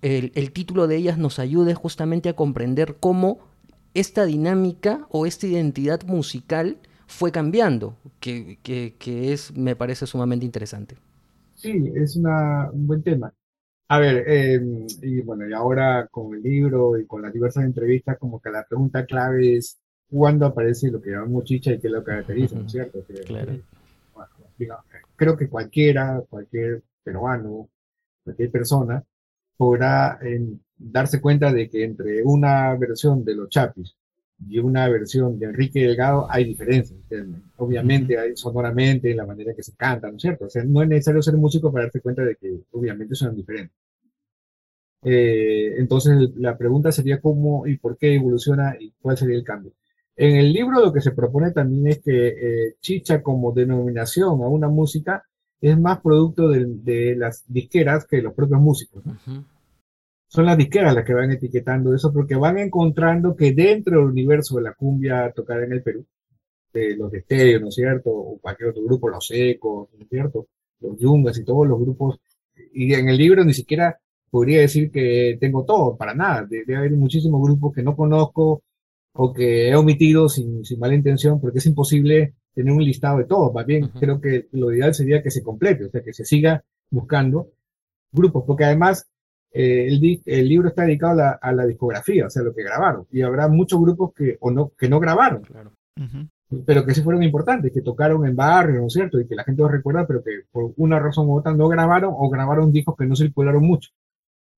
el, título de ellas nos ayude justamente a comprender cómo esta dinámica o esta identidad musical fue cambiando, que, que, es, me parece sumamente interesante. Sí, es un buen tema. A ver, em, y bueno, y ahora con el libro y con las diversas entrevistas, como que la pregunta clave es cuándo aparece lo que llamamos chicha y qué lo caracteriza, ¿no es cierto? claro. creo que cualquiera, cualquier peruano, cualquier persona, podrá em, darse cuenta de que entre una versión de los Chapis y una versión de Enrique Delgado hay diferencias. Obviamente, hay sonoramente, en la manera que se canta, ¿no es cierto? O sea, no es necesario ser músico para darse cuenta de que obviamente son diferentes. Eh, entonces, la pregunta sería cómo y por qué evoluciona y cuál sería el cambio. En el libro lo que se propone también es que eh, chicha como denominación a una música es más producto de, las disqueras que los propios músicos. Son las disqueras las que van etiquetando eso porque van encontrando que dentro del universo de la cumbia tocada en el Perú, de los de ¿no es cierto? O cualquier otro grupo, los Ecos, ¿no es cierto? Los Yungas y todos los grupos. Y en el libro ni siquiera podría decir que tengo todo, para nada. Debe haber muchísimos grupos que no conozco o que he omitido sin, sin mala intención, porque es imposible tener un listado de todo. Más bien, creo que lo ideal sería que se complete, o sea, que se siga buscando grupos, porque además eh, el, el, libro está dedicado a la, a la, discografía, o sea, lo que grabaron. Y habrá muchos grupos que, o no, que no grabaron. Claro pero que sí fueron importantes, que tocaron en barrio, ¿no es cierto? Y que la gente los recuerda, pero que por una razón u otra no grabaron o grabaron discos que no circularon mucho.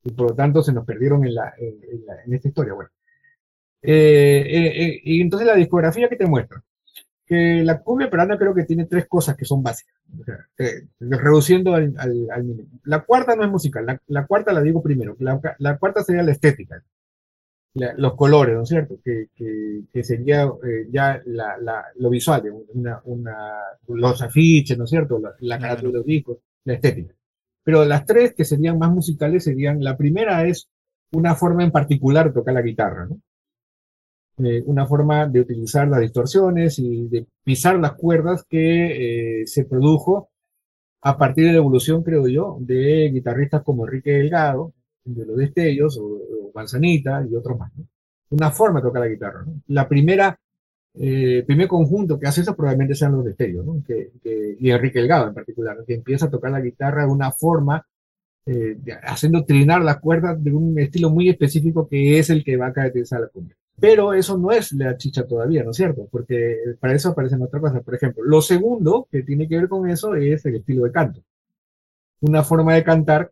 Y por lo tanto se nos perdieron en, la, en, esta historia. Bueno. Eh, eh, eh, y entonces la discografía que te muestra, que la cumbia peruana creo que tiene tres cosas que son básicas, reduciendo al, al, mínimo. La cuarta no es musical, la, cuarta la digo primero, la, la cuarta sería la estética los colores, ¿no es cierto? Que, que, sería eh, ya la, la, lo visual, una, una, los afiches, ¿no es cierto? La, la carátula de los discos, la estética. Pero las tres que serían más musicales serían, la primera es una forma en particular de tocar la guitarra, ¿no? Eh, una forma de utilizar las distorsiones y de pisar las cuerdas que eh, se produjo a partir de la evolución, creo yo, de guitarristas como Enrique Delgado, de los destellos, o, Manzanita y otros más. Una forma de tocar la guitarra. La primera eh, primer conjunto que hace eso probablemente sean los destellos, ¿no? Que, y Enrique Elgado en particular, que empieza a tocar la guitarra de una forma, haciendo trinar las cuerdas de un estilo muy específico que es el que va a caracterizar la cumbia. Pero eso no es la chicha todavía, ¿no es cierto? Porque para eso aparecen otras cosas. Por ejemplo, lo segundo que tiene que ver con eso es el estilo de canto. Una forma de cantar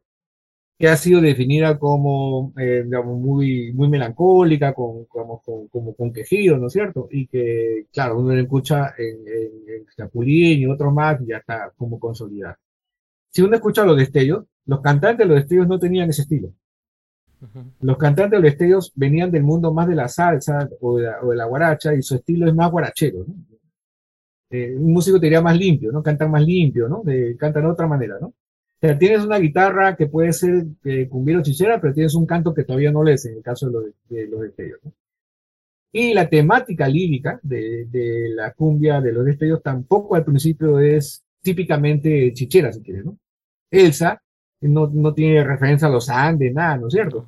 que ha sido definida como, eh, digamos, muy, muy melancólica, con, como, como con quejido, ¿no es cierto? Y que, claro, uno lo escucha en, en, en y otros más y ya está como consolidado. Si uno escucha los destellos, los cantantes de los destellos no tenían ese estilo. Los cantantes de los destellos venían del mundo más de la salsa o de la, guaracha y su estilo es más guarachero, ¿no? Eh, un músico te diría más limpio, ¿no? Cantan más limpio, ¿no? De, cantan de otra manera, ¿no? sea, tienes una guitarra que puede ser eh, cumbiero chichera, pero tienes un canto que todavía no lees en el caso de los, de, los destellos. Y la temática lírica de, de, la cumbia de los destellos tampoco al principio es típicamente chichera, si quieres, ¿no? Elsa no, no tiene referencia a los Andes, nada, ¿no es cierto?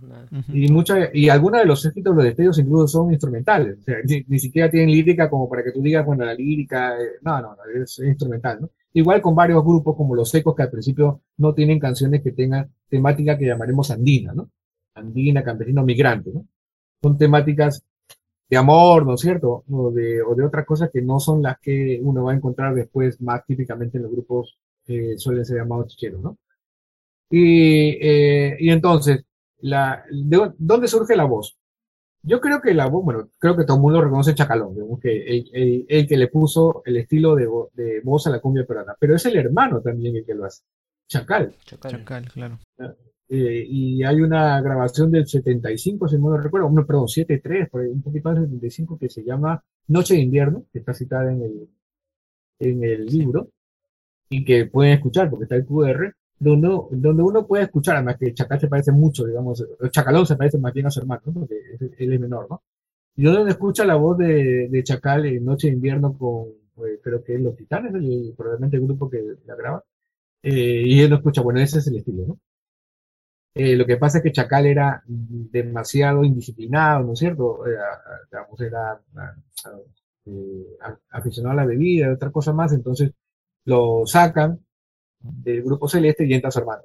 Y mucha, y algunos de los escritos de los destellos incluso son instrumentales, o sea, ni, siquiera tienen lírica como para que tú digas, bueno, la lírica, eh, no, no, es instrumental, ¿no? Igual con varios grupos como los secos que al principio no tienen canciones que tengan temática que llamaremos andina, ¿no? Andina, campesino, migrante, ¿no? Son temáticas de amor, ¿no es cierto? O de, o de otras cosas que no son las que uno va a encontrar después más típicamente en los grupos que suelen ser llamados chicheros, ¿no? Y, eh, y entonces, la, ¿de dónde surge la voz? Yo creo que la voz, bueno, creo que todo el mundo reconoce Chacalón, digamos que el, el, que le puso el estilo de, de, voz a la cumbia peruana, pero es el hermano también el que lo hace, Chacal. Chacal, claro. Eh, y hay una grabación del 75, si no lo recuerdo, no, perdón, 73, un poquito más del 75, que se llama Noche de Invierno, que está citada en el, en el libro, y que pueden escuchar porque está el QR, donde, donde uno puede escuchar, además que Chacal se parece mucho, digamos, Chacalón se parece más bien a su hermano, porque él es menor, ¿no? Y donde escucha la voz de, de Chacal en Noche de Invierno con, pues, creo que es Los Titanes, probablemente el grupo que la graba, eh, y él no escucha, bueno, ese es el estilo, ¿no? Eh, lo que pasa es que Chacal era demasiado indisciplinado, ¿no es cierto? Era, digamos, era eh, aficionado a la bebida, otra cosa más, entonces lo sacan del grupo celeste y entra su hermano.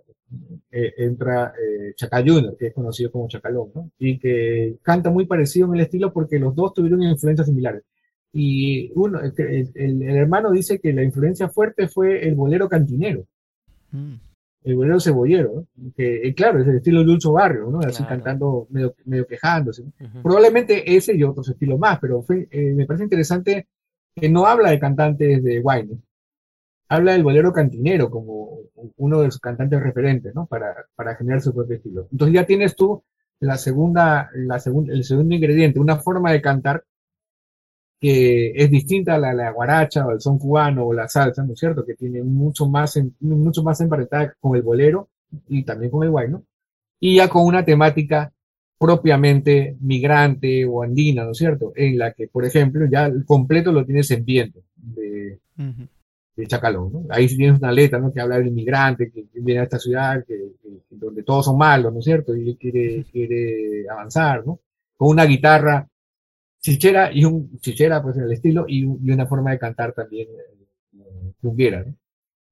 Eh, entra eh, Chacal Junior, que es conocido como Chacalón, ¿no? y que canta muy parecido en el estilo porque los dos tuvieron influencias similares. Y uno, el, hermano dice que la influencia fuerte fue el bolero cantinero, mm. el bolero cebollero, que eh, claro, es el estilo de Lucho Barrio, ¿no? así cantando, medio, medio quejándose. Probablemente ese y otros estilos más, pero fue, me parece interesante que no habla de cantantes de wine, habla del bolero cantinero como uno de sus cantantes referentes, ¿no? Para, para generar su propio estilo. Entonces ya tienes tú la segunda, la segunda, el segundo ingrediente, una forma de cantar que es distinta a la, la guaracha o el son cubano o la salsa, ¿no es cierto? Que tiene mucho más, en, mucho más emparentada con el bolero y también con el guay, ¿no? Y ya con una temática propiamente migrante o andina, ¿no es cierto? En la que, por ejemplo, ya el completo lo tienes en viento de, de Chacalón. ¿no? Ahí sí tienes una letra ¿no? que habla del inmigrante que, viene a esta ciudad, que, donde todos son malos, ¿no es cierto? Y él quiere, quiere avanzar, ¿no? Con una guitarra chichera y un chichera, pues en el estilo, y, y una forma de cantar también eh, ¿no?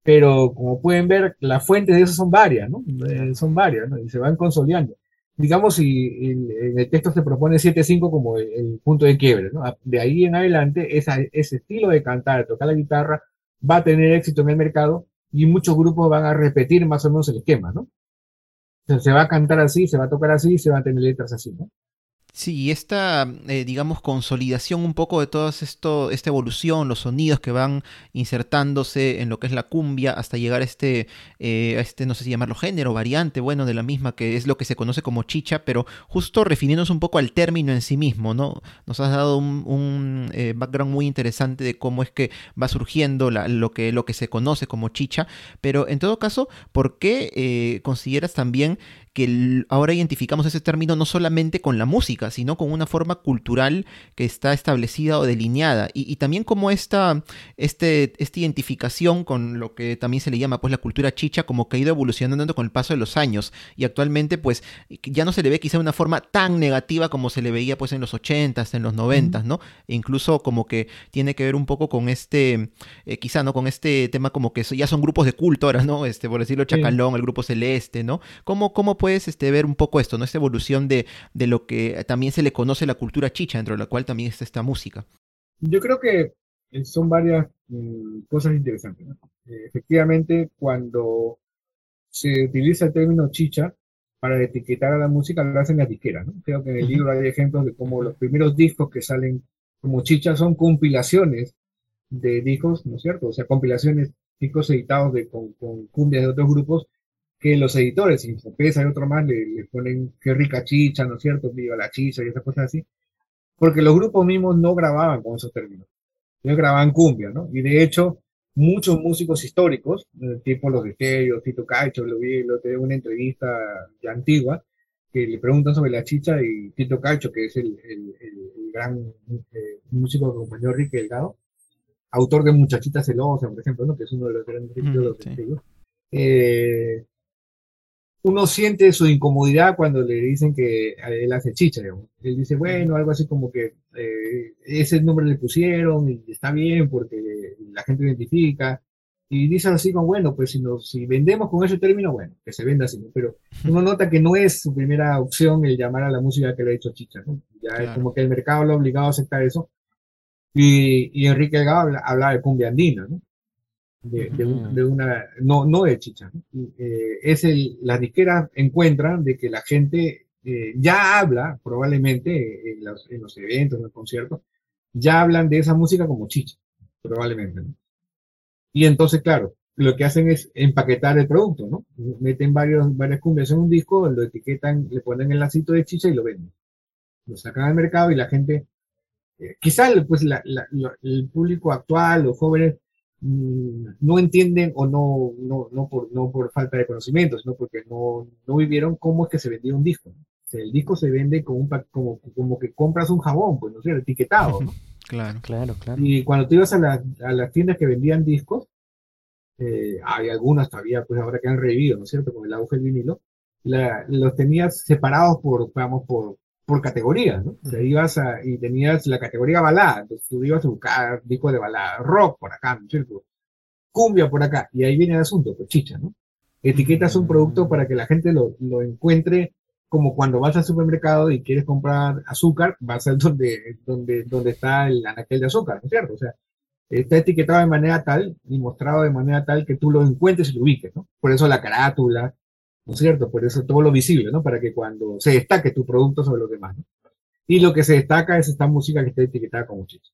Pero como pueden ver, las fuentes de eso son varias, ¿no? Eh, son varias, ¿no? Y se van consolidando. Digamos, si en el texto se propone 7-5 como el, punto de quiebre, ¿no? De ahí en adelante, esa, ese estilo de cantar, tocar la guitarra, va a tener éxito en el mercado y muchos grupos van a repetir más o menos el esquema, ¿no? se va a cantar así, se va a tocar así, se van a tener letras así, ¿no? Sí, esta, eh, digamos, consolidación un poco de toda esta evolución, los sonidos que van insertándose en lo que es la cumbia hasta llegar a este, eh, a este, no sé si llamarlo género, variante, bueno, de la misma, que es lo que se conoce como chicha, pero justo refiriéndonos un poco al término en sí mismo, ¿no? Nos has dado un, eh, background muy interesante de cómo es que va surgiendo lo, que, lo que se conoce como chicha, pero en todo caso, ¿por qué consideras también que ahora identificamos ese término no solamente con la música, sino con una forma cultural que está establecida o delineada. Y, también como esta, este, esta identificación con lo que también se le llama pues la cultura chicha, como que ha ido evolucionando con el paso de los años. Y actualmente pues ya no se le ve quizá una forma tan negativa como se le veía pues en los 80s, en los 90s, ¿no? E incluso como que tiene que ver un poco con este, eh, quizá, ¿no? Con este tema como que ya son grupos de culto ahora, ¿no? Este, por decirlo, Chacalón, el grupo Celeste, ¿no? ¿Cómo, cómo puedes este, ver un poco esto, ¿no? Esta evolución de, de lo que también se le conoce la cultura chicha, dentro de la cual también está esta música. Yo creo que eh, son varias mm, cosas interesantes. Eh, efectivamente, cuando se utiliza el término chicha para etiquetar a la música, lo hacen las disqueras. ¿no? Creo que en el libro hay ejemplos de cómo los primeros discos que salen como chicha son compilaciones de discos, ¿no es cierto? O sea, compilaciones, discos editados de, con, con cumbias de otros grupos que los editores, Infopesa y otro más, le, ponen qué rica chicha, ¿no es cierto? Viva la chicha y esas cosas así. Porque los grupos mismos no grababan con esos términos. Ellos grababan cumbia, ¿no? Y de hecho, muchos músicos históricos, eh, tipo los de Stereo, Tito Cacho, lo vi, lo tengo una entrevista ya antigua, que le preguntan sobre la chicha y Tito Cacho, que es el, el, el, gran eh, músico que acompañó Enrique Delgado, autor de Muchachita Celosa, por ejemplo, ¿no? que es uno de los grandes mm, de los testigos. Eh, uno siente su incomodidad cuando le dicen que él hace chicha. Él dice, bueno, algo así como que eh, ese nombre le pusieron y está bien porque la gente identifica. Y dice así como, bueno, pues si, nos, si vendemos con ese término, bueno, que se venda así. Pero uno nota que no es su primera opción el llamar a la música que le ha hecho chicha. Ya es como que el mercado lo ha obligado a aceptar eso. Y, y Enrique Delgado habla, de cumbia andina, ¿no? De, una, no, no de chicha. Eh, es el, las disqueras encuentran de que la gente eh, ya habla, probablemente en los, en los, eventos, en los conciertos, ya hablan de esa música como chicha, probablemente. ¿no? Y entonces, claro, lo que hacen es empaquetar el producto, ¿no? Meten varios, varias cumbias en un disco, lo etiquetan, le ponen el lacito de chicha y lo venden. Lo sacan al mercado y la gente, eh, quizá pues el público actual, los jóvenes, no entienden o no, no, no, por, no por falta de conocimiento, sino porque no, no vivieron cómo es que se vendía un disco. el disco se vende como, un, como, como que compras un jabón, pues, no sé, etiquetado, ¿no? Claro, claro, claro. Y cuando tú ibas a, a las tiendas que vendían discos, eh, hay algunas todavía, pues ahora que han revivido, ¿no es cierto? Con el auge del vinilo, los tenías separados por, vamos, por, por categorías, ¿no? Sea, ibas a, y tenías la categoría balada, entonces tú ibas a buscar discos de balada, rock por acá, ¿no? Cumbia por acá, y ahí viene el asunto, pues chicha, ¿no? Etiquetas un producto para que la gente lo, lo encuentre como cuando vas al supermercado y quieres comprar azúcar, vas a donde, donde, donde está el anaquel de azúcar, ¿no es cierto? O sea, está etiquetado de manera tal y mostrado de manera tal que tú lo encuentres y lo ubiques, ¿no? Por eso la carátula, ¿no es cierto? Por eso todo lo visible, ¿no? Para que cuando se destaque tu producto sobre los demás, ¿no? Y lo que se destaca es esta música que está etiquetada como chicha.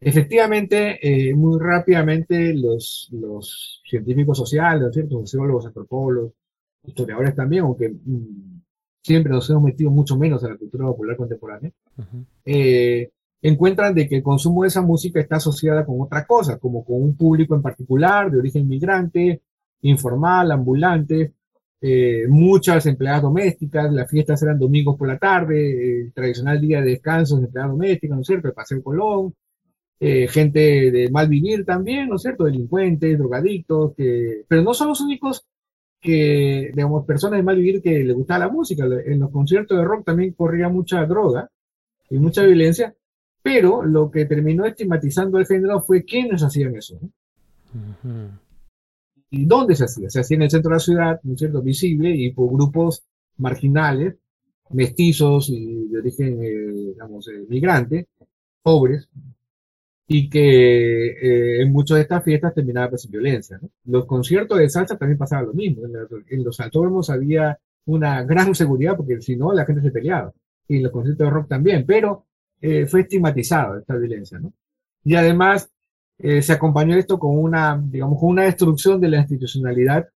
Efectivamente, eh, muy rápidamente los, los científicos sociales, ¿no es cierto? Sociólogos, antropólogos, historiadores también, aunque mm, siempre nos hemos metido mucho menos en la cultura popular contemporánea, eh, encuentran de que el consumo de esa música está asociada con otra cosa, como con un público en particular de origen migrante, informal, ambulante, eh, muchas empleadas domésticas, las fiestas eran domingos por la tarde, el tradicional día de descanso de empleadas domésticas, ¿no es cierto? El Paseo Colón, eh, gente de mal vivir también, ¿no es cierto? Delincuentes, drogadictos, que, pero no son los únicos que, digamos, personas de mal vivir que les gustaba la música. En los conciertos de rock también corría mucha droga y mucha violencia, pero lo que terminó estigmatizando al género fue quiénes hacían eso. ¿Y dónde se hacía? Se hacía en el centro de la ciudad, ¿no es cierto?, visible y por grupos marginales, mestizos y de origen, eh, digamos, eh, migrante, pobres, y que eh, en muchas de estas fiestas terminaba pues, en violencia. Los conciertos de salsa también pasaba lo mismo. En, los autódromos había una gran seguridad porque si no la gente se peleaba. Y en los conciertos de rock también, pero eh, fue estigmatizado esta violencia. ¿no? Y además eh, se acompañó esto con una, digamos, con una destrucción de la institucionalidad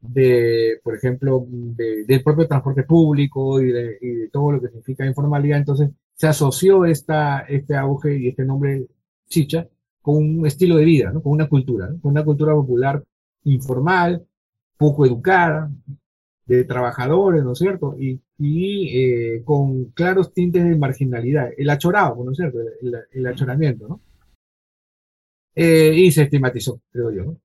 de, por ejemplo, del propio transporte público y de, y de, todo lo que significa informalidad. Entonces se asoció esta, este auge y este nombre chicha con un estilo de vida, ¿no? con una cultura, con una cultura popular informal, poco educada, de trabajadores, ¿no es cierto? Y, y con claros tintes de marginalidad, el achorado, ¿no es cierto? El, el achoramiento, ¿no? Y se estigmatizó, creo yo, ¿no?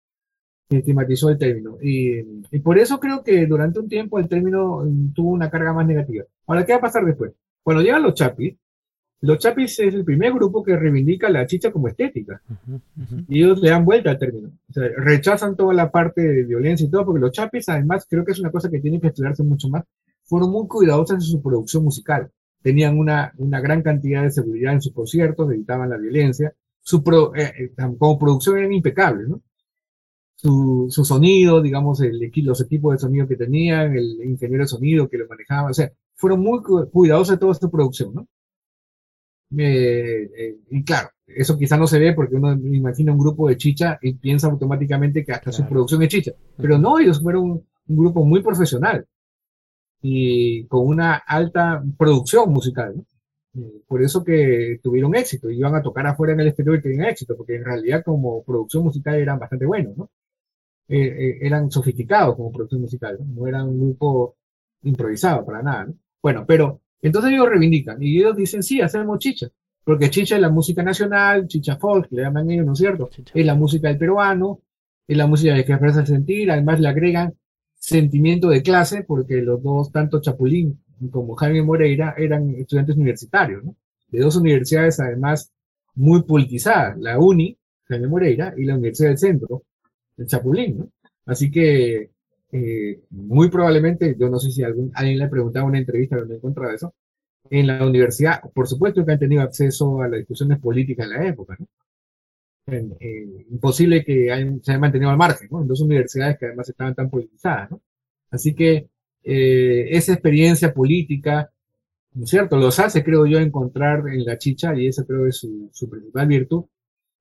Se estigmatizó el término. Y, y, por eso creo que durante un tiempo el término mm, tuvo una carga más negativa. Ahora, ¿qué va a pasar después? Cuando llegan los chapis, los chapis es el primer grupo que reivindica la chicha como estética. Y ellos le dan vuelta al término. O sea, rechazan toda la parte de violencia y todo, porque los chapis, además, creo que es una cosa que tiene que estudiarse mucho más, fueron muy cuidadosos en su producción musical. Tenían una, una gran cantidad de seguridad en sus conciertos, evitaban la violencia. Su eh, eh, como producción eran impecables, ¿no? Su, su sonido, digamos, el, los equipos de sonido que tenían, el ingeniero de sonido que lo manejaba, o sea, fueron muy cuidadosos de toda esta producción, ¿no? Eh, eh, y claro, eso quizá no se ve porque uno imagina un grupo de chicha y piensa automáticamente que hasta su producción es chicha. Pero no, ellos fueron un, grupo muy profesional y con una alta producción musical. Eh, por eso que tuvieron éxito, iban a tocar afuera en el exterior y tenían éxito, porque en realidad como producción musical eran bastante buenos, ¿no? eran sofisticados como producción musical, ¿no? no eran un grupo improvisado para nada, ¿no? Bueno, pero entonces ellos reivindican y ellos dicen, sí, hacemos chicha, porque chicha es la música nacional, chicha folk, le llaman ellos, ¿no es cierto? Es la música del peruano, es la música que expresa el sentir, además le agregan sentimiento de clase, porque los dos, tanto Chapulín como Jaime Moreira, eran estudiantes universitarios, ¿no? De dos universidades además muy politizadas, la UNI, Jaime Moreira, y la Universidad del Centro, el Chapulín, ¿no? Así que eh, muy probablemente, yo no sé si algún, alguien le preguntaba en una entrevista donde encontraba eso, en la universidad, por supuesto que han tenido acceso a las discusiones políticas en la época, ¿no? imposible que se hayan mantenido al margen, ¿no? En dos universidades que además estaban tan politizadas, ¿no? Así que eh, esa experiencia política, ¿no es cierto? Los hace, creo yo, encontrar en la chicha, y esa creo es su, su principal virtud,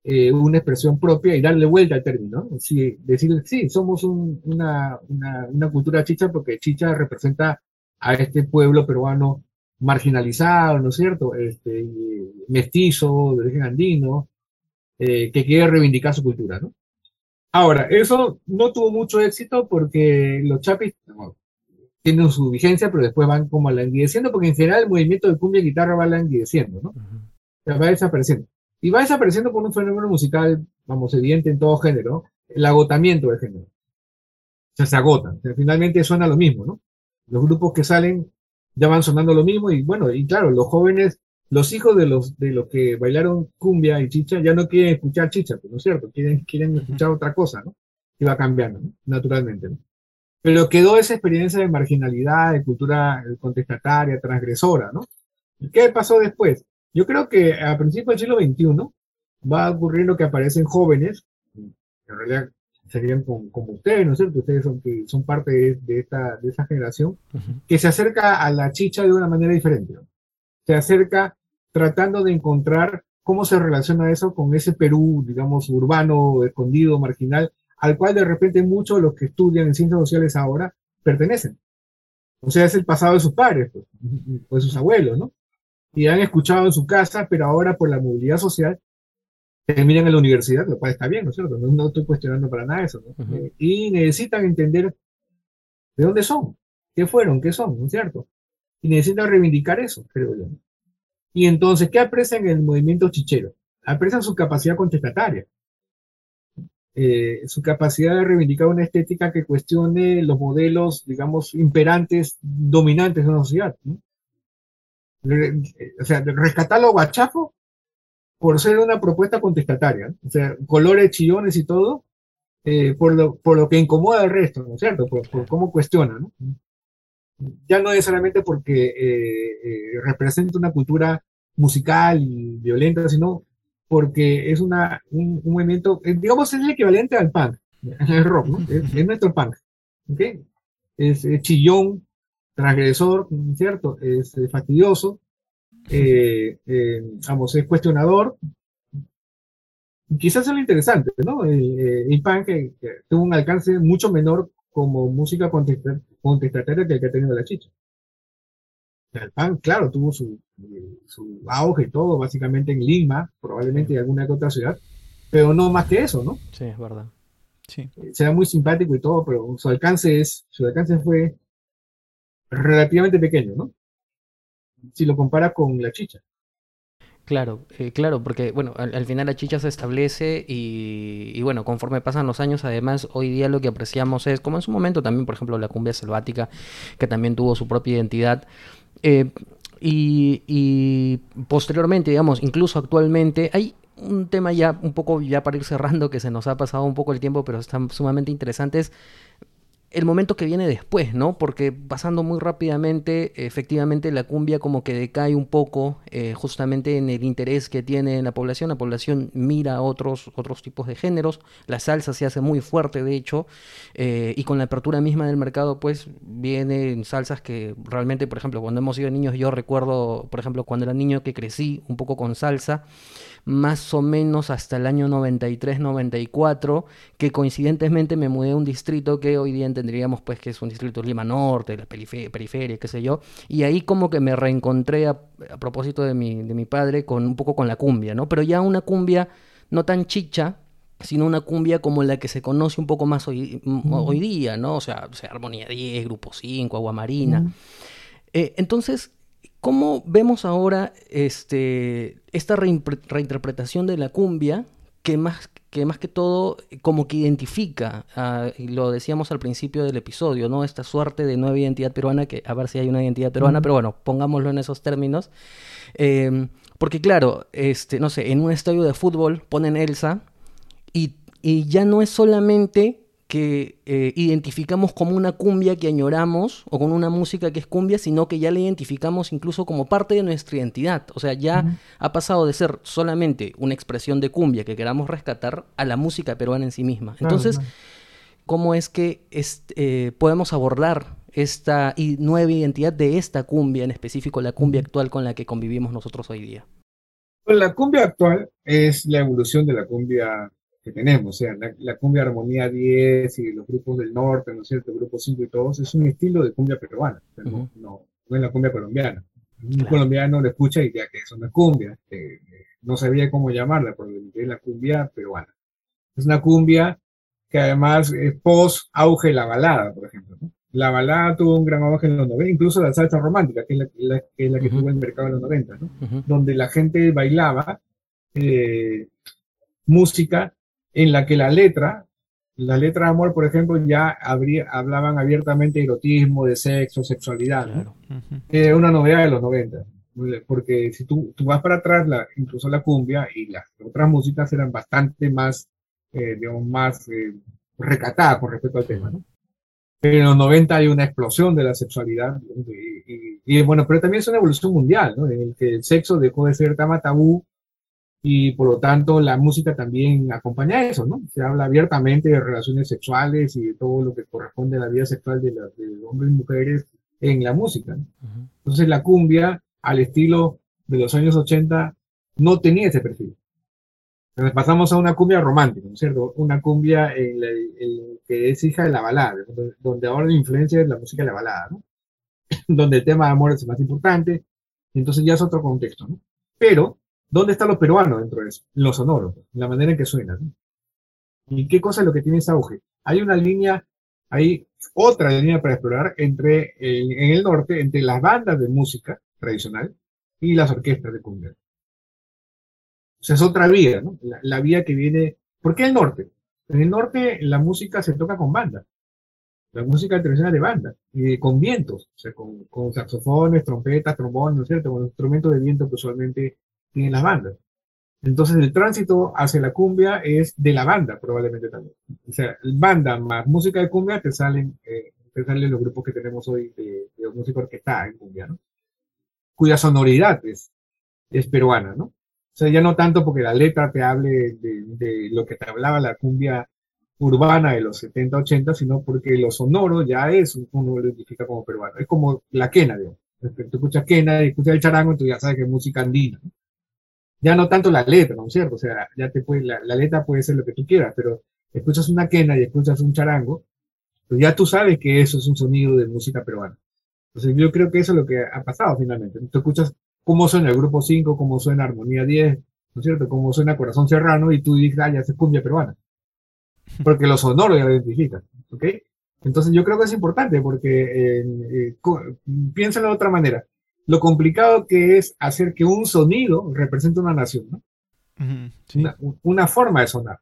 eh, una expresión propia y darle vuelta al término. ¿no? Sí, decir, sí, somos una, una, una, cultura chicha porque chicha representa a este pueblo peruano marginalizado, ¿no es cierto? Este, mestizo, de origen andino, eh, que quiere reivindicar su cultura, ¿no? Ahora, eso no tuvo mucho éxito porque los chapis tienen su vigencia, pero después van como languideciendo, porque en general el movimiento de cumbia y guitarra va languideciendo, ¿no? va desapareciendo. Y va desapareciendo por un fenómeno musical, vamos, evidente en todo género, el agotamiento del género. O sea, se agotan. finalmente suena lo mismo, ¿no? Los grupos que salen ya van sonando lo mismo y bueno, y claro, los jóvenes, los hijos de los, de los que bailaron cumbia y chicha ya no quieren escuchar chicha, pues, ¿no es cierto? Quieren, quieren escuchar otra cosa, ¿no? Y va cambiando, ¿no? naturalmente, ¿no? Pero quedó esa experiencia de marginalidad, de cultura contestataria, transgresora, ¿no? ¿Qué pasó después? Yo creo que a principios del siglo XXI va ocurriendo que aparecen jóvenes, en realidad serían como, ustedes, ¿no es cierto? Ustedes son, que son parte de, esta, de esa generación, que se acerca a la chicha de una manera diferente. Se acerca tratando de encontrar cómo se relaciona eso con ese Perú, digamos, urbano, escondido, marginal, al cual de repente muchos de los que estudian en ciencias sociales ahora pertenecen. O sea, es el pasado de sus padres, pues, o de sus abuelos, ¿no? y han escuchado en su casa, pero ahora por la movilidad social terminan en la universidad, lo cual está bien, ¿no es cierto? No, estoy cuestionando para nada eso, ¿no? Eh, y necesitan entender de dónde son, qué fueron, qué son, ¿no es cierto? Y necesitan reivindicar eso, creo yo. Y entonces, ¿qué aprecian en el movimiento chichero? Aprecian su capacidad contestataria, eh, su capacidad de reivindicar una estética que cuestione los modelos, digamos, imperantes, dominantes de una sociedad. ¿no? o sea, rescatarlo guachafo por ser una propuesta contestataria, o sea, colores chillones y todo, eh, por, lo, por lo que incomoda al resto, ¿no es cierto? Por, cómo cuestiona, ¿no? Ya no necesariamente porque eh, eh, representa una cultura musical y violenta, sino porque es una, un, movimiento, digamos, es el equivalente al punk, al rock, ¿no? Es, nuestro punk, ¿ok? Es, es chillón, transgresor, ¿cierto? Es eh, fastidioso, eh, eh, vamos, es cuestionador. Quizás es lo interesante, ¿no? El, punk que, tuvo un alcance mucho menor como música contestataria que el que ha tenido la chicha. El punk, claro, tuvo su, su auge y todo, básicamente en Lima, probablemente en alguna otra ciudad, pero no más que eso, ¿no? Sí, es verdad. Sí. Será muy simpático y todo, pero su alcance es, su alcance fue relativamente pequeño, ¿no? Si lo compara con la chicha. Claro, eh, claro, porque bueno, al, final la chicha se establece y, bueno, conforme pasan los años, además hoy día lo que apreciamos es, como en su momento también, por ejemplo, la cumbia selvática, que también tuvo su propia identidad. Eh, y, y, posteriormente, digamos, incluso actualmente, hay un tema ya un poco, ya para ir cerrando, que se nos ha pasado un poco el tiempo, pero está sumamente interesante, es el momento que viene después, ¿no? Porque pasando muy rápidamente, efectivamente la cumbia como que decae un poco, eh, justamente en el interés que tiene la población. La población mira otros, otros tipos de géneros. La salsa se hace muy fuerte, de hecho, eh, y con la apertura misma del mercado, pues vienen salsas que realmente, por ejemplo, cuando hemos sido niños, yo recuerdo, por ejemplo, cuando era niño que crecí un poco con salsa más o menos hasta el año 93-94, que coincidentemente me mudé a un distrito que hoy día entenderíamos pues que es un distrito Lima Norte, la periferia, qué sé yo, y ahí como que me reencontré a, propósito de mi, de mi padre con un poco con la cumbia, ¿no? Pero ya una cumbia no tan chicha, sino una cumbia como la que se conoce un poco más hoy, hoy día, ¿no? O sea, Armonía 10, Grupo 5, Agua Marina. Eh, entonces, ¿Cómo vemos ahora este, esta reinterpretación de la cumbia que más, que más que todo como que identifica, y lo decíamos al principio del episodio, ¿no? Esta suerte de nueva identidad peruana, que a ver si hay una identidad peruana, pero bueno, pongámoslo en esos términos. Em, porque claro, este, no sé, en un estadio de fútbol ponen Elsa y, y ya no es solamente que eh, identificamos como una cumbia que añoramos o con una música que es cumbia, sino que ya la identificamos incluso como parte de nuestra identidad. O sea, ya ha pasado de ser solamente una expresión de cumbia que queramos rescatar a la música peruana en sí misma. Entonces, ¿cómo es que eh, podemos abordar esta nueva identidad de esta cumbia, en específico la cumbia actual con la que convivimos nosotros hoy día? Pues la cumbia actual es la evolución de la cumbia que tenemos, o sea, la, cumbia armonía 10 y los grupos del norte, ¿no es cierto? Grupo 5 y todos, es un estilo de cumbia peruana, no, no, es la cumbia colombiana. Un colombiano lo escucha y ya que es una cumbia, no sabía cómo llamarla, porque es la cumbia peruana. Es una cumbia que además es post auge la balada, por ejemplo. La balada tuvo un gran auge en los 90, incluso la salsa romántica, que es la, que, es la que tuvo en el mercado en los 90, ¿no? donde la gente bailaba eh, música en la que la letra, la letra de amor, por ejemplo, ya hablaban abiertamente de erotismo, de sexo, sexualidad. ¿no? una novedad de los 90. Porque si tú, tú vas para atrás, la, incluso la cumbia y las otras músicas eran bastante más, eh, digamos, más eh, recatadas con respecto al tema, ¿no? Pero en los 90 hay una explosión de la sexualidad y, y, bueno, pero también es una evolución mundial, ¿no? En el que el sexo dejó de ser tan tabú y por lo tanto la música también acompaña eso, ¿no? Se habla abiertamente de relaciones sexuales y de todo lo que corresponde a la vida sexual de, de hombres y mujeres en la música. ¿no? Entonces la cumbia, al estilo de los años 80, no tenía ese perfil. Entonces pasamos a una cumbia romántica, ¿no es cierto? Una cumbia en que es hija de la balada, donde, ahora la influencia es la música de la balada, ¿no? donde el tema de amor es más importante, entonces ya es otro contexto, ¿no? Pero ¿Dónde está lo peruano dentro de eso? Lo sonoro, la manera en que suena. ¿Y qué cosa es lo que tiene ese auge? Hay una línea, hay otra línea para explorar entre en el norte, entre las bandas de música tradicional y las orquestas de cumbia. O sea, es otra vía, ¿no? La, vía que viene. ¿Por qué el norte? En el norte la música se toca con banda. La música tradicional de banda, y con vientos, o sea, con, con saxofones, trompetas, trombones, ¿no es cierto? Con instrumentos de viento que usualmente tienen las bandas. Entonces el tránsito hacia la cumbia es de la banda, probablemente también. O sea, banda más música de cumbia te salen, eh, te salen los grupos que tenemos hoy de, música orquestada en cumbia, ¿no? Cuya sonoridad es, es peruana, ¿no? O sea, ya no tanto porque la letra te hable de, lo que te hablaba la cumbia urbana de los 70, 80, sino porque lo sonoro ya es, uno lo identifica como peruano. Es como la quena, digamos. Tú escuchas quena y escuchas el charango, tú ya sabes que es música andina. ¿no? Ya no tanto la letra, ¿no es cierto? O sea, ya te puede, la, letra puede ser lo que tú quieras, pero escuchas una quena y escuchas un charango, pues ya tú sabes que eso es un sonido de música peruana. Entonces yo creo que eso es lo que ha pasado finalmente. Tú escuchas cómo suena el grupo 5, cómo suena Armonía 10, ¿no es cierto? Cómo suena Corazón Serrano y tú dices, ah, ya es cumbia peruana. Porque lo sonoro ya lo identificas, ¿ok? Entonces yo creo que es importante porque eh, piénsalo de otra manera. Lo complicado que es hacer que un sonido represente una nación, ¿no? una, forma de sonar.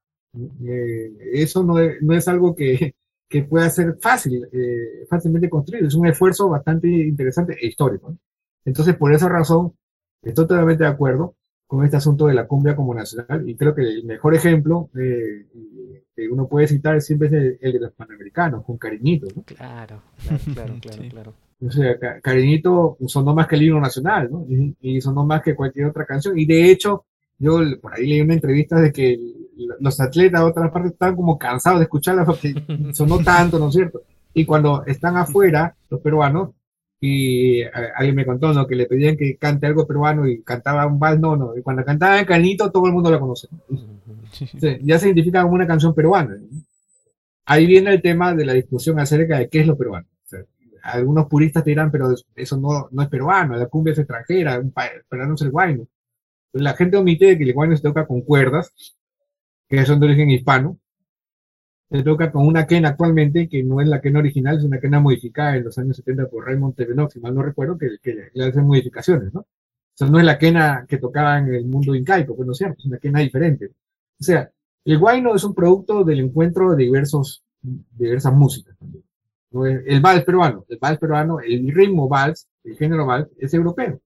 Eh, eso no es, no es algo que, que, pueda ser fácil, eh, fácilmente construido. Es un esfuerzo bastante interesante e histórico. Entonces, por esa razón, estoy totalmente de acuerdo con este asunto de la cumbia como nacional y creo que el mejor ejemplo eh, que uno puede citar siempre es el, de los panamericanos, con Cariñito. ¿no? Claro, claro, claro, claro. O sea, Cariñito sonó más que el himno nacional, ¿no? Y, y sonó más que cualquier otra canción. Y de hecho, yo por ahí leí una entrevista de que los atletas de otras partes están como cansados de escucharla porque sonó tanto, ¿no es cierto? Y cuando están afuera, los peruanos, y alguien me contó, ¿no? Que le pedían que cante algo peruano y cantaba un vals, no, no. Y cuando cantaba Canito, todo el mundo lo conoce. ya se identifica como una canción peruana. Ahí viene el tema de la discusión acerca de qué es lo peruano. Algunos puristas te dirán, pero eso no, no es peruano, la cumbia es extranjera, un peruano es el guayno la gente omite que el guayno se toca con cuerdas, que son de origen hispano. Se toca con una quena actualmente, que no es la quena original, es una quena modificada en los años 70 por Raymond Tevenox, si mal no recuerdo, que, le hacen modificaciones, ¿no? O sea, no es la quena que tocaba en el mundo incaico, pues no es cierto, es una quena diferente. O sea, el guayno es un producto del encuentro de diversos, diversas músicas también. El vals peruano, el vals peruano, el ritmo vals, el género vals, es europeo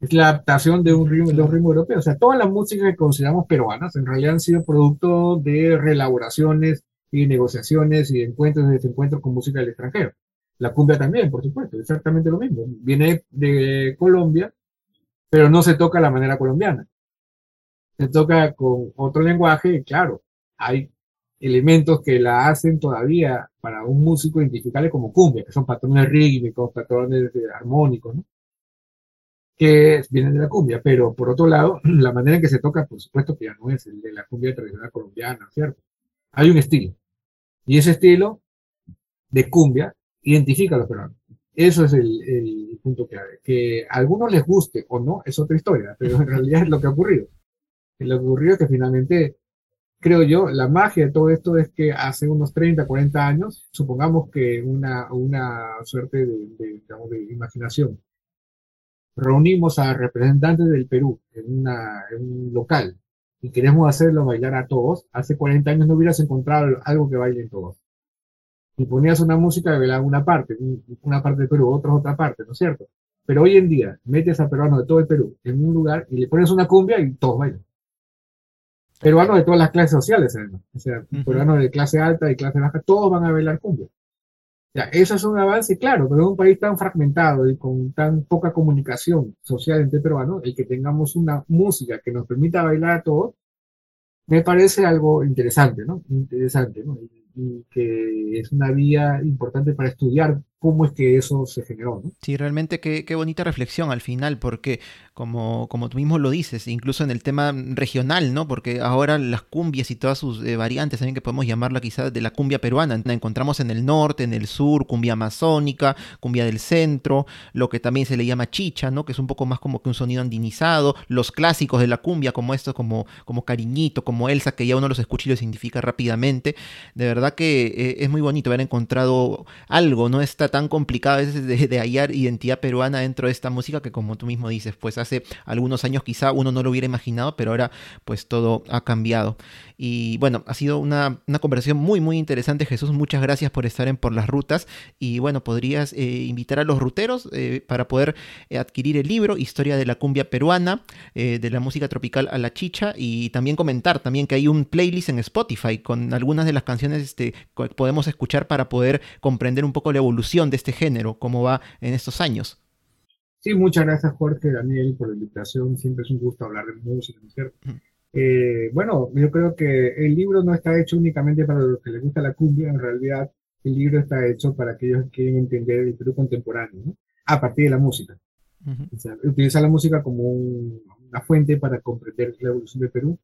es la adaptación de un ritmo, de un ritmo europeo. O sea, todas las músicas que consideramos peruanas en realidad han sido producto de reelaboraciones y negociaciones y encuentros y desencuentros con música del extranjero. La cumbia también, por supuesto, exactamente lo mismo. Viene de Colombia, pero no se toca de la manera colombiana. Se toca con otro lenguaje y claro, hay elementos que la hacen todavía para un músico identificable como cumbia, que son patrones rítmicos, patrones armónicos, ¿no? que vienen de la cumbia, pero por otro lado, la manera en que se toca, por supuesto que ya no es el de la cumbia tradicional colombiana, ¿cierto? Hay un estilo, y ese estilo de cumbia identifica a los peruanos. Eso es el, punto que hay. Que a algunos les guste o no es otra historia, pero en realidad es lo que ha ocurrido. Lo que ocurrió es que finalmente, creo yo, la magia de todo esto es que hace unos 30, 40 años, supongamos que una, una suerte de, de imaginación, reunimos a representantes del Perú en, un local y queremos hacerlo bailar a todos, hace 40 años no hubieras encontrado algo que bailen todos. Y ponías una música bailaba una parte, una parte del Perú, otra otra parte, ¿no es cierto? Pero hoy en día metes a peruanos de todo el Perú en un lugar y le pones una cumbia y todos bailan. Peruanos de todas las clases sociales, además. O sea, peruanos de clase alta y clase baja, todos van a bailar cumbia. Ya, eso es un avance, claro, pero en un país tan fragmentado y con tan poca comunicación social entre peruanos, el que tengamos una música que nos permita bailar a todos, me parece algo interesante, ¿no? Interesante, ¿no? y que es una vía importante para estudiar cómo es que eso se generó. Sí, realmente qué, qué, bonita reflexión al final, porque como, como tú mismo lo dices, incluso en el tema regional, ¿no? Porque ahora las cumbias y todas sus eh, variantes, también que podemos llamarla quizás de la cumbia peruana, la encontramos en el norte, en el sur, cumbia amazónica, cumbia del centro, lo que también se le llama chicha, ¿no? Que es un poco más como que un sonido andinizado, los clásicos de la cumbia, como estos, como, como Cariñito, como Elsa, que ya uno los escucha y los identifica rápidamente. De verdad que eh, es muy bonito haber encontrado algo, no está tan complicado a veces de, hallar identidad peruana dentro de esta música que como tú mismo dices, pues hace algunos años quizá uno no lo hubiera imaginado, pero ahora pues todo ha cambiado. Y bueno, ha sido una, conversación muy muy interesante Jesús, muchas gracias por estar en Por las Rutas. Y bueno, podrías eh, invitar a los ruteros eh, para poder eh, adquirir el libro Historia de la cumbia peruana, de la música tropical a la chicha. Y también comentar también que hay un playlist en Spotify con algunas de las canciones este, que podemos escuchar para poder comprender un poco la evolución de este género, cómo va en estos años. Sí, muchas gracias Jorge, Daniel, por la invitación. Siempre es un gusto hablar de música, ¿no es cierto? Eh, bueno, yo creo que el libro no está hecho únicamente para los que les gusta la cumbia, en realidad el libro está hecho para aquellos que quieren entender el Perú contemporáneo, ¿no? a partir de la música. o sea, utiliza la música como una fuente para comprender la evolución del Perú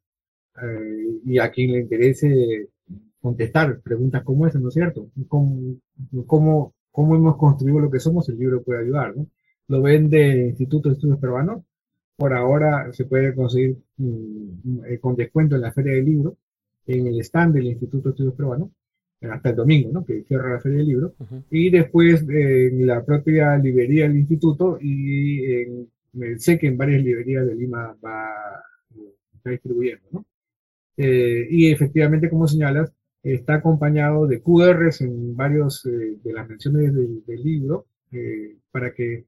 eh, y a quien le interese contestar preguntas como esa, ¿no es cierto? ¿Cómo, cómo cómo hemos construido lo que somos, el libro puede ayudar, ¿no? Lo vende Instituto de Estudios Peruanos, por ahora se puede conseguir mm, eh, con descuento en la Feria del Libro, en el stand del Instituto de Estudios Peruanos, hasta el domingo, ¿no? Que cierra la Feria del Libro, y después en la propia librería del instituto y sé que en varias librerías de Lima va, está distribuyendo, ¿no? Eh, y efectivamente, como señalas, está acompañado de QRs en varios eh, de las menciones del, libro eh, para que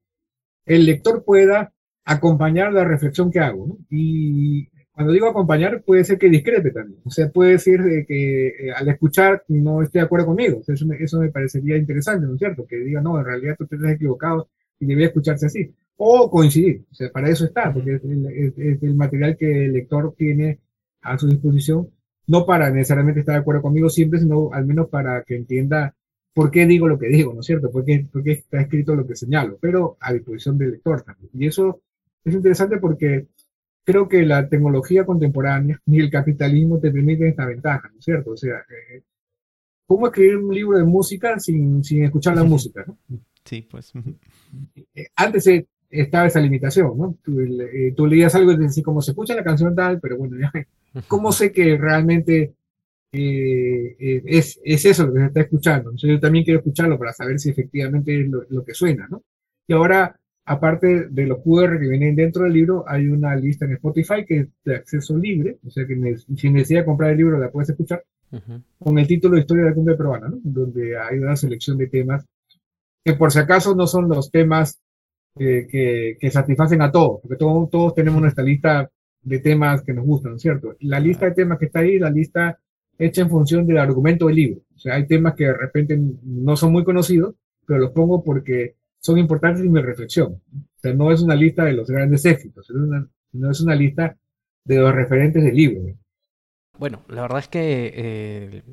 el lector pueda acompañar la reflexión que hago. ¿no? Y cuando digo acompañar, puede ser que discrepe también. O sea, puede decir que al escuchar no esté de acuerdo conmigo. eso, me, eso me parecería interesante, ¿no es cierto? Que diga, no, en realidad tú te has equivocado y debía escucharse así. O coincidir. O sea, para eso está, porque es es el material que el lector tiene a su disposición, no para necesariamente estar de acuerdo conmigo siempre, sino al menos para que entienda por qué digo lo que digo, ¿no es cierto? ¿Por qué, está escrito lo que señalo? Pero a disposición del lector también. Y eso es interesante porque creo que la tecnología contemporánea ni el capitalismo te permiten esta ventaja, ¿no es cierto? O sea, eh, ¿cómo escribir un libro de música sin, sin escuchar la música? ¿no? Sí, pues. Eh, antes estaba esa limitación, ¿no? Tú, eh, tú leías algo y decías, como se escucha la canción tal, pero bueno, ya ¿Cómo sé que realmente eh, eh, es, es, eso lo que se está escuchando? yo también quiero escucharlo para saber si efectivamente es lo, que suena, ¿no? Y ahora, aparte de los QR que vienen dentro del libro, hay una lista en Spotify que es de acceso libre, o sea que si necesitas comprar el libro la puedes escuchar, con el título Historia de la Cumbia Peruana, ¿no? Donde hay una selección de temas que por si acaso no son los temas que, que, satisfacen a todos, porque todos, todos tenemos nuestra lista de temas que nos gustan, ¿cierto? La lista de temas que está ahí, la lista hecha en función del argumento del libro. O sea, hay temas que de repente no son muy conocidos, pero los pongo porque son importantes en mi reflexión. O sea, no es una lista de los grandes éxitos, no es una lista de los referentes del libro. Bueno, la verdad es que eh,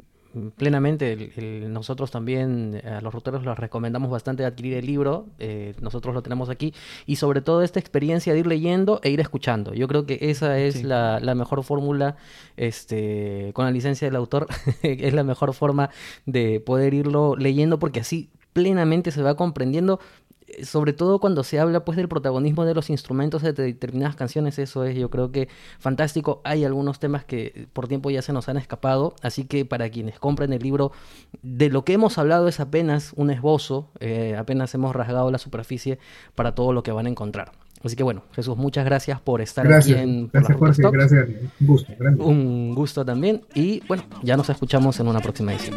plenamente. nosotros también a los ruteros les recomendamos bastante adquirir el libro. Eh, nosotros lo tenemos aquí. Y sobre todo esta experiencia de ir leyendo e ir escuchando. Yo creo que esa es la, la, mejor fórmula, este, con la licencia del autor, es la mejor forma de poder irlo leyendo porque así plenamente se va comprendiendo sobre todo cuando se habla pues del protagonismo de los instrumentos de determinadas canciones, eso es yo creo que fantástico. Hay algunos temas que por tiempo ya se nos han escapado, así que para quienes compren el libro, de lo que hemos hablado es apenas un esbozo, eh, apenas hemos rasgado la superficie para todo lo que van a encontrar. Así que bueno, Jesús, muchas gracias por estar aquí en Gracias, Jorge, gracias. Un gusto. Un gusto también. Y bueno, ya nos escuchamos en una próxima edición.